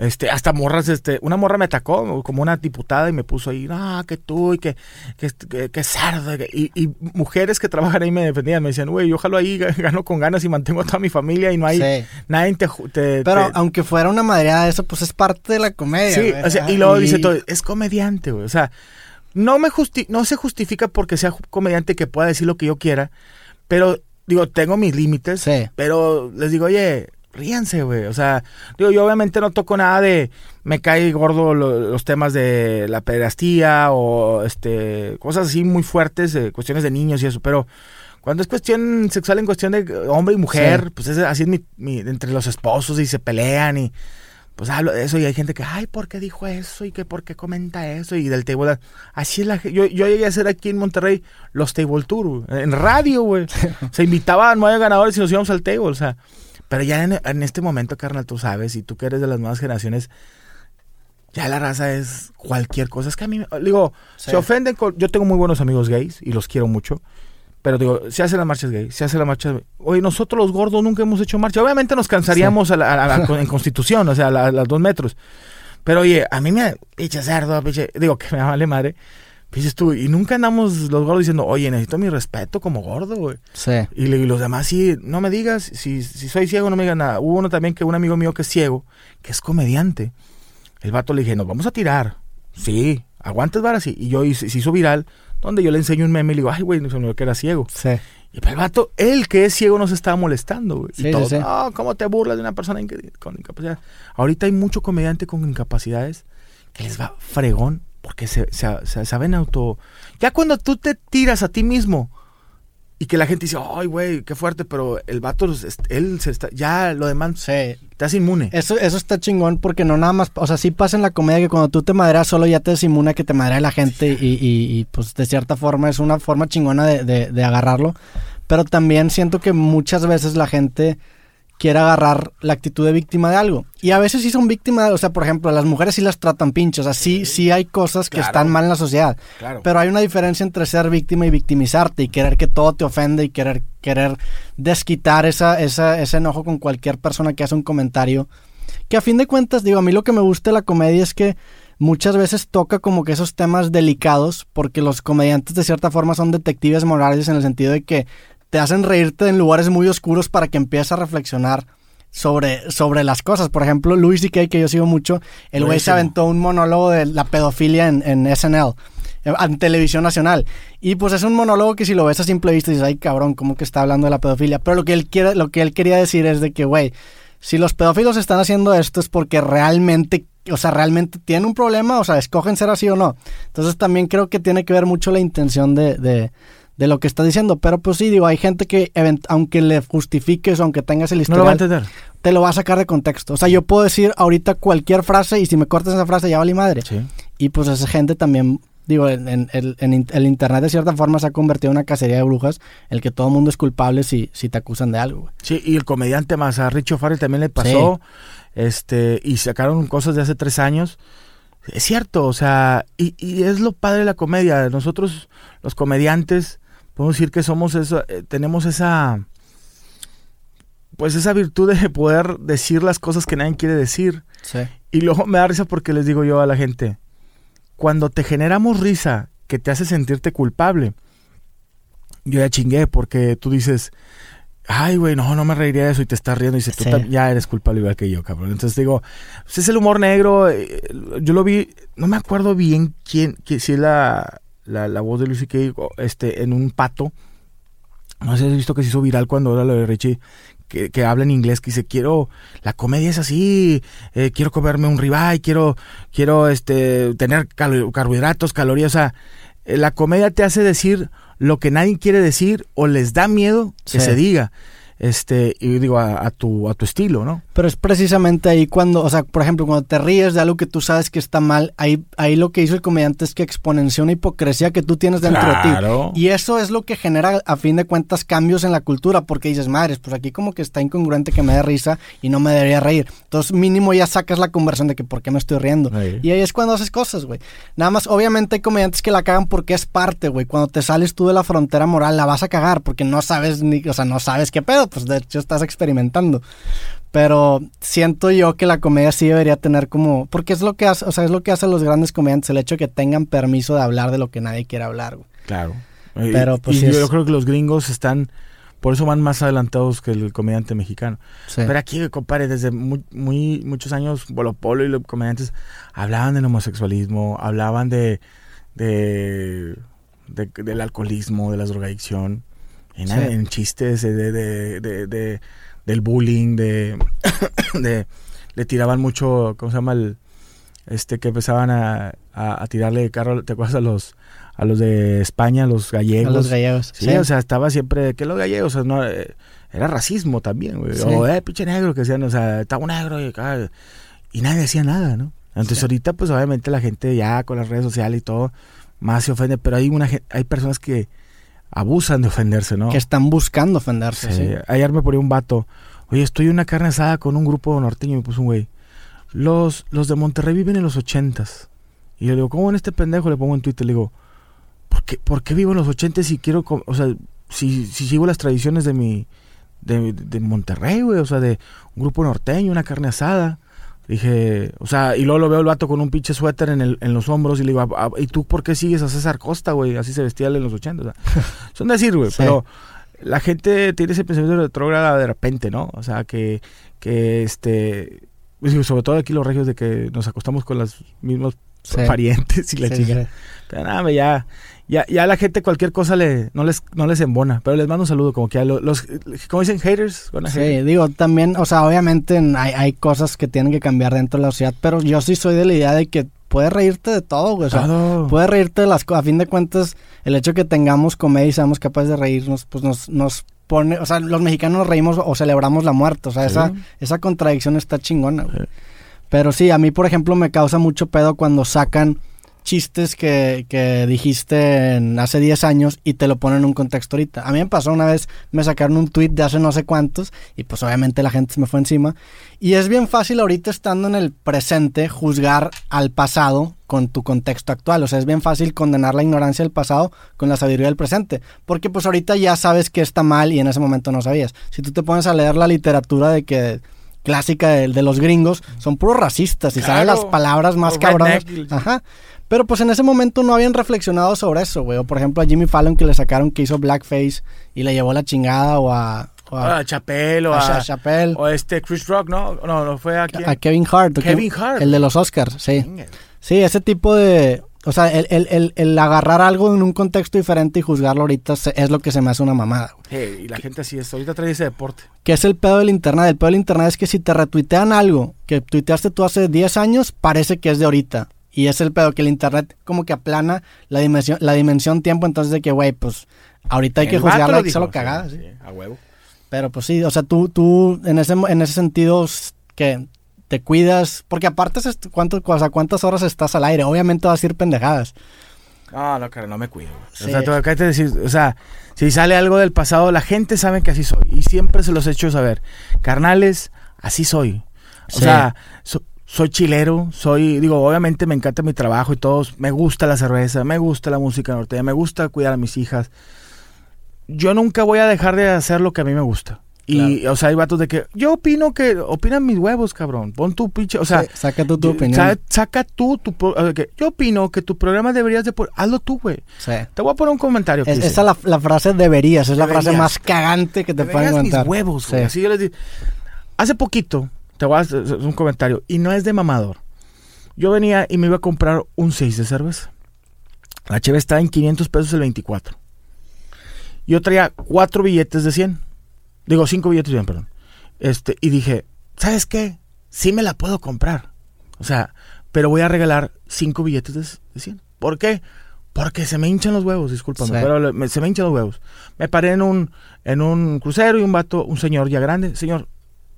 Este, hasta morras, este, una morra me atacó como una diputada y me puso ahí, ah, que tú y que, que, que, cerdo. Y, y, mujeres que trabajan ahí me defendían, me decían, güey, yo ojalá ahí gano con ganas y mantengo a toda mi familia y no hay nadie te, te, Pero aunque fuera una madreada eso, pues es parte de la comedia. Sí, o sea, y luego dice todo, es comediante, güey. O sea, no, me justi no se justifica porque sea comediante que pueda decir lo que yo quiera, pero digo, tengo mis límites, pero les digo, oye, ríanse, güey. O sea, digo, yo obviamente no toco nada de me cae gordo los temas de la pederastía o este cosas así muy fuertes, cuestiones de niños y eso, pero cuando es cuestión sexual en cuestión de hombre y mujer, pues es, así es mi, entre los esposos y se pelean y pues hablo de eso y hay gente que, ay, ¿por qué dijo eso? Y que por qué comenta eso y del table. Así es la yo, yo llegué a hacer aquí en Monterrey los table tour, en radio, güey. Se invitaba a nueve ganadores y nos íbamos al table, o sea, pero ya en, este momento, carnal, tú sabes, y tú que eres de las nuevas generaciones, ya la raza es cualquier cosa. Es que a mí, digo, se ofenden. Con, yo tengo muy buenos amigos gays y los quiero mucho. Pero digo, se hacen las marchas gays, se hace la marcha. Oye, nosotros los gordos nunca hemos hecho marcha. Obviamente nos cansaríamos en Constitución, o sea, a, los dos metros. Pero oye, a mí me. Piche cerdo, piche. Digo, que me vale madre dices tú, y nunca andamos los gordos diciendo, oye, necesito mi respeto como gordo, güey. Sí. Y, los demás, sí, no me digas, si, si soy ciego, no me digas nada. Hubo uno también que un amigo mío que es ciego, que es comediante. El vato le dije, nos vamos a tirar. Sí, aguantes varas. Y yo se hizo viral, donde yo le enseño un meme y le digo, ay, güey, no se que era ciego. Sí. Y el vato, él que es ciego, nos estaba molestando, güey. y todo, oh, ¿cómo te burlas de una persona con incapacidad? Ahorita hay mucho comediante con incapacidades que les va fregón porque se, saben auto... Ya cuando tú te tiras a ti mismo y que la gente dice, ay, güey, qué fuerte, pero el vato, él se está, ya lo demás, sí. hace inmune. Eso, eso está chingón porque no nada más, o sea, sí pasa en la comedia que cuando tú te maderas solo ya te desinmuna que te madera la gente y, y, pues de cierta forma es una forma chingona de, de, de agarrarlo. Pero también siento que muchas veces la gente quiere agarrar la actitud de víctima de algo. Y a veces sí son víctimas, o sea, por ejemplo, las mujeres sí las tratan pinchos, o sea, sí, sí hay cosas que están mal en la sociedad. Pero hay una diferencia entre ser víctima y victimizarte y querer que todo te ofende y querer, querer desquitar esa, esa, ese enojo con cualquier persona que hace un comentario. Que a fin de cuentas, digo, a mí lo que me gusta de la comedia es que muchas veces toca como que esos temas delicados, porque los comediantes de cierta forma son detectives morales en el sentido de que te hacen reírte en lugares muy oscuros para que empieces a reflexionar sobre, sobre las cosas. Por ejemplo, Louis C.K., que yo sigo mucho, el güey se aventó un monólogo de la pedofilia en, en SNL, en televisión nacional. Y pues es un monólogo que si lo ves a simple vista dices, ay cabrón, ¿cómo que está hablando de la pedofilia? Pero lo que él, quiere, lo que él quería decir es de que, güey, si los pedófilos están haciendo esto es porque realmente o sea, realmente tienen un problema, o sea, escogen ser así o no. Entonces también creo que tiene que ver mucho la intención de, de lo que está diciendo. Pero pues sí, digo, hay gente que aunque le justifiques, aunque tengas el historial, no lo va a entender. te lo va a sacar de contexto. O sea, yo puedo decir ahorita cualquier frase y si me cortas esa frase ya vale madre. Sí. Y pues esa gente también, digo, en, el internet de cierta forma se ha convertido en una cacería de brujas, el que todo el mundo es culpable si, si te acusan de algo. Sí, y el comediante más a Richo Farrell también le pasó, este, y sacaron cosas de hace tres años. Es cierto, o sea, y, y es lo padre de la comedia. Nosotros, los comediantes, podemos decir que somos eso, eh, tenemos esa, pues esa virtud de poder decir las cosas que nadie quiere decir. Y luego me da risa porque les digo yo a la gente, cuando te generamos risa que te hace sentirte culpable, yo ya chingué porque tú dices, ay, güey, no, no me reiría de eso y te estás riendo y dices, tú ya eres culpable igual que yo, cabrón. Entonces digo, pues es el humor negro, eh, yo lo vi, no me acuerdo bien quién, si es la, la, voz de Lucy Kay este, en un pato. No sé si has visto que se hizo viral cuando era lo de Richie, que, habla en inglés, que dice, quiero, la comedia es así, eh, quiero comerme un ribeye, quiero, quiero este, tener carbohidratos, calorías, o sea, eh, la comedia te hace decir lo que nadie quiere decir o les da miedo que se diga. Este, y digo, a, tu, a tu estilo, ¿no? Pero es precisamente ahí cuando, o sea, por ejemplo, cuando te ríes de algo que tú sabes que está mal, ahí, ahí lo que hizo el comediante es que exponenció una hipocresía que tú tienes dentro de ti. Y eso es lo que genera, a fin de cuentas, cambios en la cultura, porque dices, madres, pues aquí como que está incongruente que me dé risa y no me debería reír. Entonces, mínimo ya sacas la conversión de que por qué me estoy riendo. Y ahí es cuando haces cosas, güey. Nada más, obviamente hay comediantes que la cagan porque es parte, güey. Cuando te sales tú de la frontera moral, la vas a cagar porque no sabes ni, o sea, no sabes qué pedo pues de hecho estás experimentando. Pero siento yo que la comedia sí debería tener como, porque es lo que hace, o sea, es lo que hacen los grandes comediantes, el hecho de que tengan permiso de hablar de lo que nadie quiere hablar. Claro. Pero pues yo creo que los gringos están, por eso van más adelantados que el comediante mexicano. Pero aquí, compadre, desde muy, muchos años, Bolo Polo y los comediantes hablaban del homosexualismo, hablaban de, de, del alcoholismo, de la drogadicción en, chistes de, de, del bullying, de, de, le tiraban mucho, ¿cómo se llama? El, este que empezaban a, a, tirarle carro, ¿te acuerdas a los a los de España, los gallegos? A los gallegos. Sí, o sea, estaba siempre que los gallegos, o sea, no eh, era racismo también, güey. O eh, pinche negro que decían, o sea, estaba un negro y, y nadie decía nada, ¿no? Entonces ahorita pues obviamente la gente ya con las redes sociales y todo más se ofende, pero hay una hay personas que abusan de ofenderse, ¿no? Que están buscando ofenderse. Sí. Ayer me ponía un vato. Oye, estoy en una carne asada con un grupo norteño y me puso un güey. Los, los de Monterrey viven en los ochentas. Y yo le digo, ¿cómo en este pendejo? Le pongo en Twitter, le digo, ¿por qué, ¿por qué vivo en los ochentas si quiero, o sea, si, si sigo las tradiciones de mi, de, de Monterrey, güey? O sea, de un grupo norteño, una carne asada. Dije, o sea, y luego lo veo el vato con un pinche suéter en, el, en los hombros y le digo, ah, ah, ¿y tú por qué sigues a César Costa, güey? Así se vestía en los 80. O sea, son decir, güey, pero la gente tiene ese pensamiento retrógrado de repente, ¿no? O sea, que, que este, pues, sobre todo aquí los regios de que nos acostamos con los mismos parientes y la chica. Pero nada, ya, ya, ya la gente cualquier cosa le, no, les, no les embona. Pero les mando un saludo, como que a los, los ¿cómo dicen? Haters. Sí, digo, también, o sea, obviamente hay, hay cosas que tienen que cambiar dentro de la sociedad, pero yo sí soy de la idea de que puedes reírte de todo, güey. O sea, puedes reírte de las cosas. A fin de cuentas, el hecho de que tengamos comedia y seamos capaces de reírnos, pues nos, nos pone, o sea, los mexicanos nos reímos o celebramos la muerte. O sea, esa, esa contradicción está chingona, güey. Pero sí, a mí, por ejemplo, me causa mucho pedo cuando sacan chistes que, que dijiste hace 10 años y te lo ponen en un contexto ahorita. A mí me pasó una vez, me sacaron un tweet de hace no sé cuántos y pues obviamente la gente se me fue encima. Y es bien fácil ahorita estando en el presente juzgar al pasado con tu contexto actual. O sea, es bien fácil condenar la ignorancia del pasado con la sabiduría del presente. Porque pues ahorita ya sabes que está mal y en ese momento no sabías. Si tú te pones a leer la literatura de que clásica de, de los gringos, son puros racistas y saben las palabras más cabronas. Ajá. Pero pues en ese momento no habían reflexionado sobre eso, güey. O por ejemplo a Jimmy Fallon que le sacaron que hizo blackface y le llevó la chingada o a... O a, Chappelle o a, Chappelle. O este Chris Rock, ¿no? No, no fue a, a Kevin Hart. Kevin Hart. El de los Oscars, sí. Sí, ese tipo de... O sea, el, el, el, agarrar algo en un contexto diferente y juzgarlo ahorita es lo que se me hace una mamada. Güey. y la gente así es. Ahorita trae ese deporte. ¿Qué es el pedo del internet? El pedo del internet es que si te retuitean algo que tuiteaste tú hace 10 años, parece que es de ahorita. Y es el pedo que el internet como que aplana la dimensión, la dimensión tiempo, entonces de que, güey, pues ahorita hay que juzgarla y solo cagada. Sí, a huevo. Pero pues sí, o sea, tú, tú en ese, en ese sentido, que te cuidas, porque aparte, ¿cuánto, o sea, ¿cuántas horas estás al aire? Obviamente vas a ir pendejadas. No, no, cara, no me cuido. O sea, tú acá te decir, o sea, si sale algo del pasado, la gente sabe que así soy. Y siempre se los he hecho saber. Carnales, así soy. O sea, soy chilero, soy, digo, obviamente me encanta mi trabajo y todo, me gusta la cerveza, me gusta la música norteña, me gusta cuidar a mis hijas. Yo nunca voy a dejar de hacer lo que a mí me gusta. Y, o sea, hay vatos de que yo opino que opinan mis huevos, cabrón. Pon tu pinche, o sea, saca tú tu opinión. saca tú tu yo opino que tu programa deberías de hazlo tú, güey. Sí. Te voy a poner un comentario. esa es la, frase deberías, es la frase más cagante que te pueden contar. mis huevos, güey. Así yo les digo. Hace poquito te voy a hacer un comentario. Y no es de mamador. Yo venía y me iba a comprar un 6 de cerveza. La cheve está en 500 pesos el 24. Yo traía cuatro billetes de 100. Digo, cinco billetes de 100, perdón. Este, y dije, ¿sabes qué? Sí me la puedo comprar. O sea, pero voy a regalar cinco billetes de, de 100. ¿Por qué? Porque se me hinchan los huevos, discúlpame, pero se me hinchan los huevos. Me paré en un, en un crucero y un vato, un señor ya grande, señor,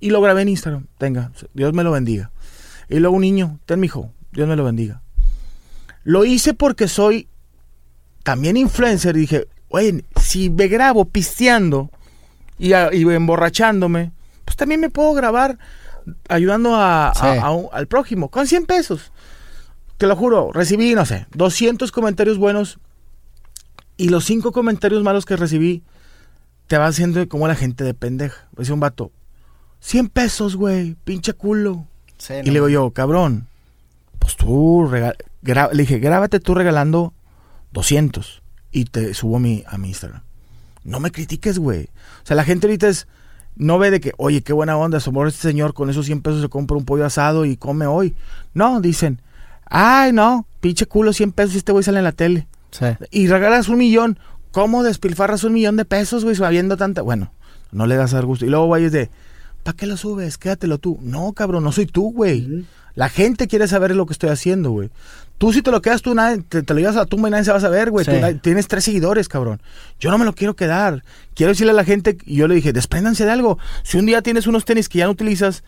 y lo grabé en Instagram, tenga, Dios me lo bendiga. Y luego un niño, ten mi hijo, Dios me lo bendiga. Lo hice porque soy también influencer y dije, oye, si me grabo pisteando y, emborrachándome, pues también me puedo grabar ayudando a, al prójimo con 100 pesos. Te lo juro, recibí, no sé, 200 comentarios buenos y los 5 comentarios malos que recibí te va haciendo como la gente de pendeja. Dice un vato, 100 pesos, güey, pinche culo. y le digo yo, cabrón, pues tú, le dije, grábate tú regalando 200 y te subo mi, a mi Instagram. No me critiques, güey. O sea, la gente ahorita es, no ve de que, oye, qué buena onda, somos este señor con esos 100 pesos se compra un pollo asado y come hoy. No, dicen, ay, no, pinche culo, 100 pesos y este güey sale en la tele. Sí. Y regalas un millón. ¿Cómo despilfarras un millón de pesos, güey, sabiendo tanta? Bueno, no le das al gusto. Y luego vayas de, ¿para qué lo subes? Quédatelo tú. No, cabrón, no soy tú, güey. La gente quiere saber lo que estoy haciendo, güey. Tú si te lo quedas tú, nadie, te, lo llevas a la tumba y nadie se va a saber, güey. tienes tres seguidores, cabrón. Yo no me lo quiero quedar. Quiero decirle a la gente, y yo le dije, despréndanse de algo. Si un día tienes unos tenis que ya no utilizas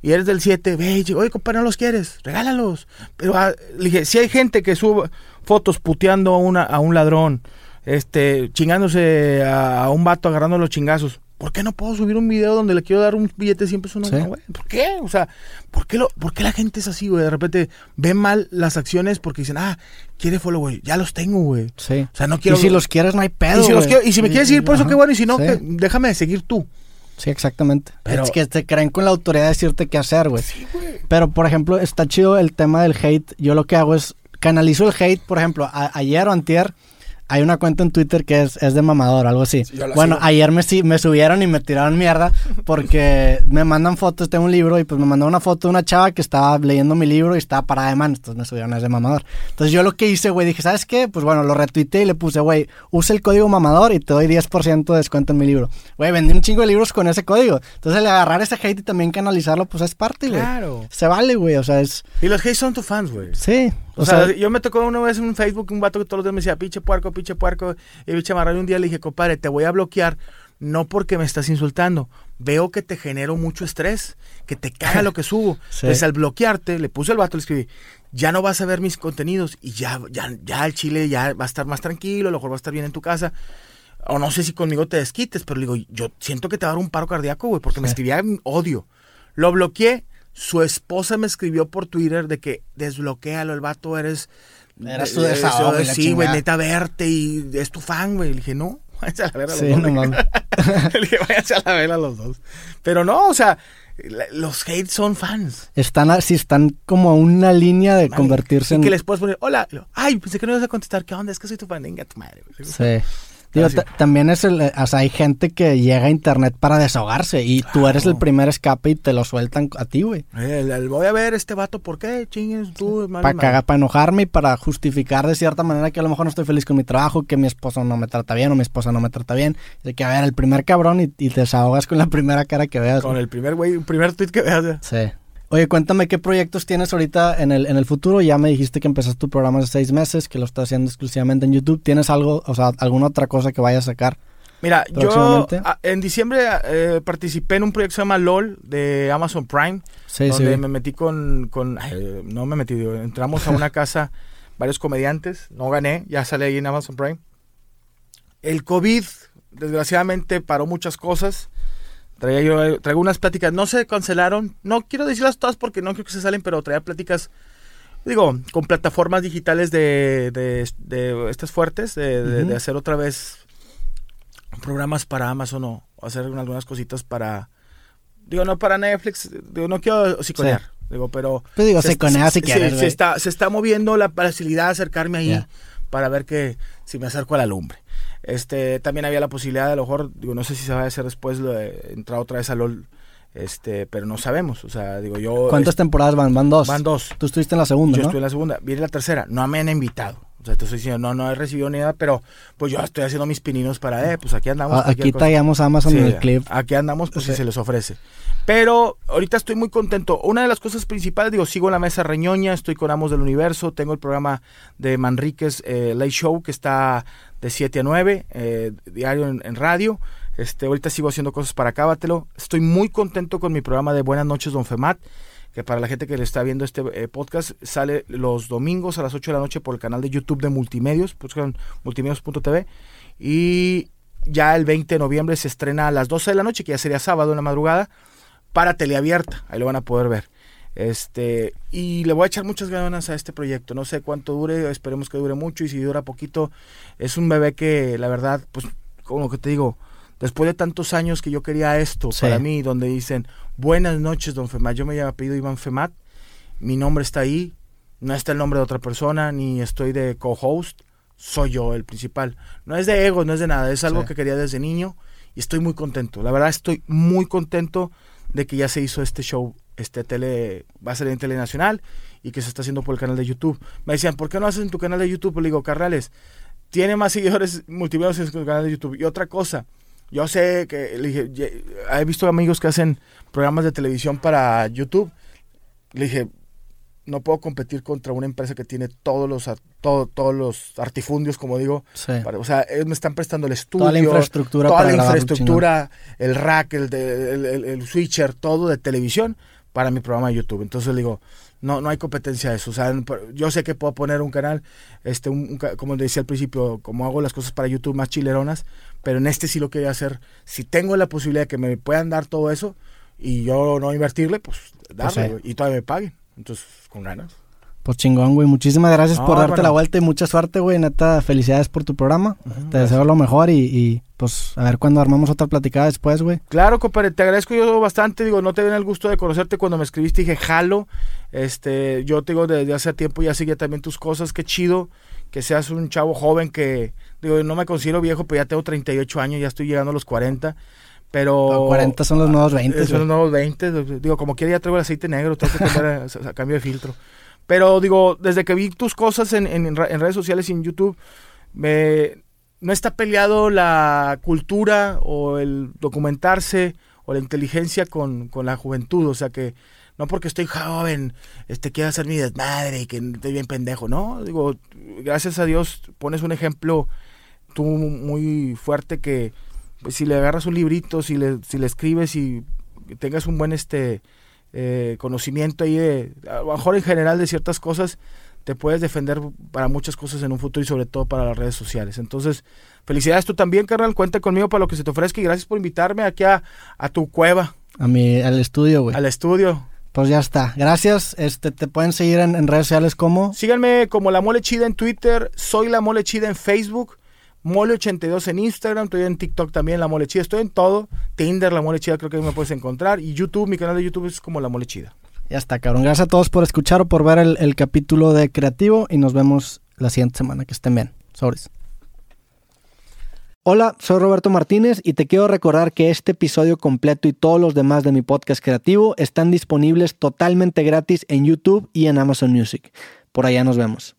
y eres del 7, ve, oye, compadre, no los quieres, regálalos. Pero ah, le dije, si hay gente que sube fotos puteando a, una, a un ladrón, este, chingándose a, un vato agarrando los chingazos, ¿por qué no puedo subir un video donde le quiero dar un billete de 100 pesos? ¿Por qué? O sea, ¿por qué, lo, ¿por qué la gente es así, güey? De repente ve mal las acciones porque dicen, ah, quiere follow, güey. Ya los tengo, güey. Sí. O sea, no quiero. Y si los quieres, no hay pedo. Y si, me quieres seguir, por eso qué bueno. Y si no, déjame de seguir tú. Sí, exactamente. Pero, es que te creen con la autoridad de decirte qué hacer, güey. Sí, güey. Pero, por ejemplo, está chido el tema del hate. Yo lo que hago es canalizo el hate, por ejemplo, ayer o antier hay una cuenta en Twitter que es, es de mamador, algo así. bueno, ayer me, me subieron y me tiraron mierda porque me mandan fotos, tengo un libro y pues me mandó una foto de una chava que estaba leyendo mi libro y estaba parada de manos, entonces me subieron es de mamador. Entonces yo lo que hice, güey, dije, ¿sabes qué? Pues bueno, lo retuiteé y le puse, güey, usa el código mamador y te doy 10% de descuento en mi libro. Güey, vendí un chingo de libros con ese código. Entonces el agarrar ese hate y también canalizarlo, pues es parte, güey. Claro. Se vale, güey, o sea, es... Y los hate son tus fans, güey. Sí. O, sea, yo me tocó una vez en Facebook un vato que todos los días me decía, pinche puerco, pinche puerco. Y pinche marrano. Y un día le dije, compadre, te voy a bloquear no porque me estás insultando. Veo que te genero mucho estrés, que te caga lo que subo. Entonces, al bloquearte, le puse el vato, le escribí, ya no vas a ver mis contenidos y ya, ya, ya el chile ya va a estar más tranquilo, a lo mejor va a estar bien en tu casa. O no sé si conmigo te desquites, pero le digo, yo siento que te va a dar un paro cardíaco, güey, porque me escribía odio. Lo bloqueé su esposa me escribió por Twitter de que desbloquealo, el vato eres... Era su desahogo. Sí, güey, neta verte y es tu fan, güey. Le dije, no, váyanse a la verga los dos. Le dije, váyanse a la verga los dos. Pero no, o sea, los hates son fans. Están así, están como a una línea de convertirse en... que les puedes poner, hola, ay, pensé que no ibas a contestar, ¿qué onda? Es que soy tu fan, venga tu madre. Sí también es el, o sea, hay gente que llega a internet para desahogarse y tú eres el primer escape y te lo sueltan a ti, güey. voy a ver este vato, ¿por qué? Chingues tú, Para cagar, para enojarme y para justificar de cierta manera que a lo mejor no estoy feliz con mi trabajo, que mi esposo no me trata bien o mi esposa no me trata bien. De que, a ver, el primer cabrón y, te desahogas con la primera cara que veas. Con el primer güey, primer tweet que veas. Sí. Oye, cuéntame qué proyectos tienes ahorita en el, en el futuro. Ya me dijiste que empezaste tu programa hace seis meses, que lo estás haciendo exclusivamente en YouTube. ¿Tienes algo, o sea, alguna otra cosa que vayas a sacar? Mira, yo en diciembre eh, participé en un proyecto que se llama LOL de Amazon Prime, sí, donde me metí con, con no me metí, entramos a una casa, varios comediantes, no gané, ya salí ahí en Amazon Prime. El COVID, desgraciadamente, paró muchas cosas Traía yo, traigo unas pláticas, no se cancelaron, no quiero decirlas todas porque no creo que se salen, pero traía pláticas, digo, con plataformas digitales de, de, estas fuertes, de, hacer otra vez programas para Amazon o hacer algunas cositas para, digo, no para Netflix, digo, no quiero psiconear, digo, pero... Pues digo, se, si quieres. Se, está, se está moviendo la facilidad de acercarme ahí para ver que si me acerco a la lumbre. Este, también había la posibilidad, a lo mejor, digo, no sé si se va a hacer después lo de entrar otra vez a LOL, este, pero no sabemos, o sea, digo yo... ¿Cuántas temporadas van? Van dos. Van dos. Tú estuviste en la segunda, Yo estuve en la segunda, viene la tercera, no me han invitado. O sea, te estoy diciendo, no, no he recibido ni nada, pero pues yo estoy haciendo mis pininos para, eh, pues aquí andamos. Ah, aquí tallamos Amazon en el clip. Aquí andamos, pues si se les ofrece. Pero ahorita estoy muy contento. Una de las cosas principales, digo, sigo en la mesa reñoña, estoy con Amos del Universo, tengo el programa de Manríquez eh, Late Show que está de 7 a 9, eh, diario en, radio. Este, ahorita sigo haciendo cosas para Cábatelo. Estoy muy contento con mi programa de Buenas noches, Don Femat que para la gente que le está viendo este eh, podcast sale los domingos a las 8 de la noche por el canal de YouTube de Multimedios, buscan multimedios.tv y ya el 20 de noviembre se estrena a las 12 de la noche, que ya sería sábado en la madrugada, para teleabierta, ahí lo van a poder ver. Este, y le voy a echar muchas ganas a este proyecto. No sé cuánto dure, esperemos que dure mucho y si dura poquito, es un bebé que la verdad, pues como que te digo, después de tantos años que yo quería esto para mí, donde dicen, buenas noches, don Femat, yo me llamo pedido Iván Femat, mi nombre está ahí, no está el nombre de otra persona, ni estoy de co-host, soy yo el principal. No es de ego, no es de nada, es algo que quería desde niño y estoy muy contento. La verdad estoy muy contento de que ya se hizo este show, este tele, va a ser en Tele Nacional y que se está haciendo por el canal de YouTube. Me decían, ¿por qué no haces en tu canal de YouTube? Le digo, Carrales, tiene más seguidores multimedios en su canal de YouTube. Y otra cosa, yo sé que le dije, he visto amigos que hacen programas de televisión para YouTube. Le dije, no puedo competir contra una empresa que tiene todos los todo, todos los artifundios, como digo. o sea, ellos me están prestando el estudio, toda la infraestructura, toda la infraestructura el rack, el, el, switcher, todo de televisión para mi programa de YouTube. Entonces le digo, no, no hay competencia de eso. O sea, yo sé que puedo poner un canal, este, un, como decía al principio, como hago las cosas para YouTube más chileronas, pero en este sí lo quería hacer. Si tengo la posibilidad de que me puedan dar todo eso y yo no invertirle, pues darle pues y todavía me paguen. Entonces, con ganas. Pues chingón, güey. Muchísimas gracias por darte la vuelta y mucha suerte, güey. Neta, felicidades por tu programa. Te deseo lo mejor y, pues a ver cuándo armamos otra platicada después, güey. Claro, compadre. Te agradezco yo bastante. Digo, no te den el gusto de conocerte cuando me escribiste. Dije, jalo. Este, yo te digo, desde hace tiempo ya seguía también tus cosas. Qué chido que seas un chavo joven que, digo, no me considero viejo, pero ya tengo 38 años, ya estoy llegando a los 40. Pero. 40 son los nuevos 20. Son los nuevos 20. Digo, como quiera ya traigo el aceite negro, tengo que cambiar a cambio de filtro. Pero digo, desde que vi tus cosas en, en, redes sociales y en YouTube, me, no está peleado la cultura o el documentarse o la inteligencia con, con, la juventud. O sea que no porque estoy joven, este quiero hacer mi desmadre y que estoy bien pendejo. No, digo, gracias a Dios pones un ejemplo tú muy fuerte que pues, si le agarras un librito, si le, si le escribes y tengas un buen este eh, conocimiento ahí de, a lo mejor en general de ciertas cosas, te puedes defender para muchas cosas en un futuro y sobre todo para las redes sociales. Entonces, felicidades tú también, carnal, cuenta conmigo para lo que se te ofrezca y gracias por invitarme aquí a, tu cueva. A mi, al estudio, güey. Al estudio. Pues ya está. Gracias. Este, te pueden seguir en, en redes sociales como. Síganme como La Mole Chida en Twitter, soy La Mole Chida en Facebook Mole82 en Instagram, estoy en TikTok también, La Mole Chida, estoy en todo. Tinder, La Mole Chida, creo que me puedes encontrar. Y YouTube, mi canal de YouTube es como La Mole Chida. Ya está, cabrón. Gracias a todos por escuchar o por ver el, capítulo de Creativo y nos vemos la siguiente semana. Que estén bien. Sobres. Hola, soy Roberto Martínez y te quiero recordar que este episodio completo y todos los demás de mi podcast creativo están disponibles totalmente gratis en YouTube y en Amazon Music. Por allá nos vemos.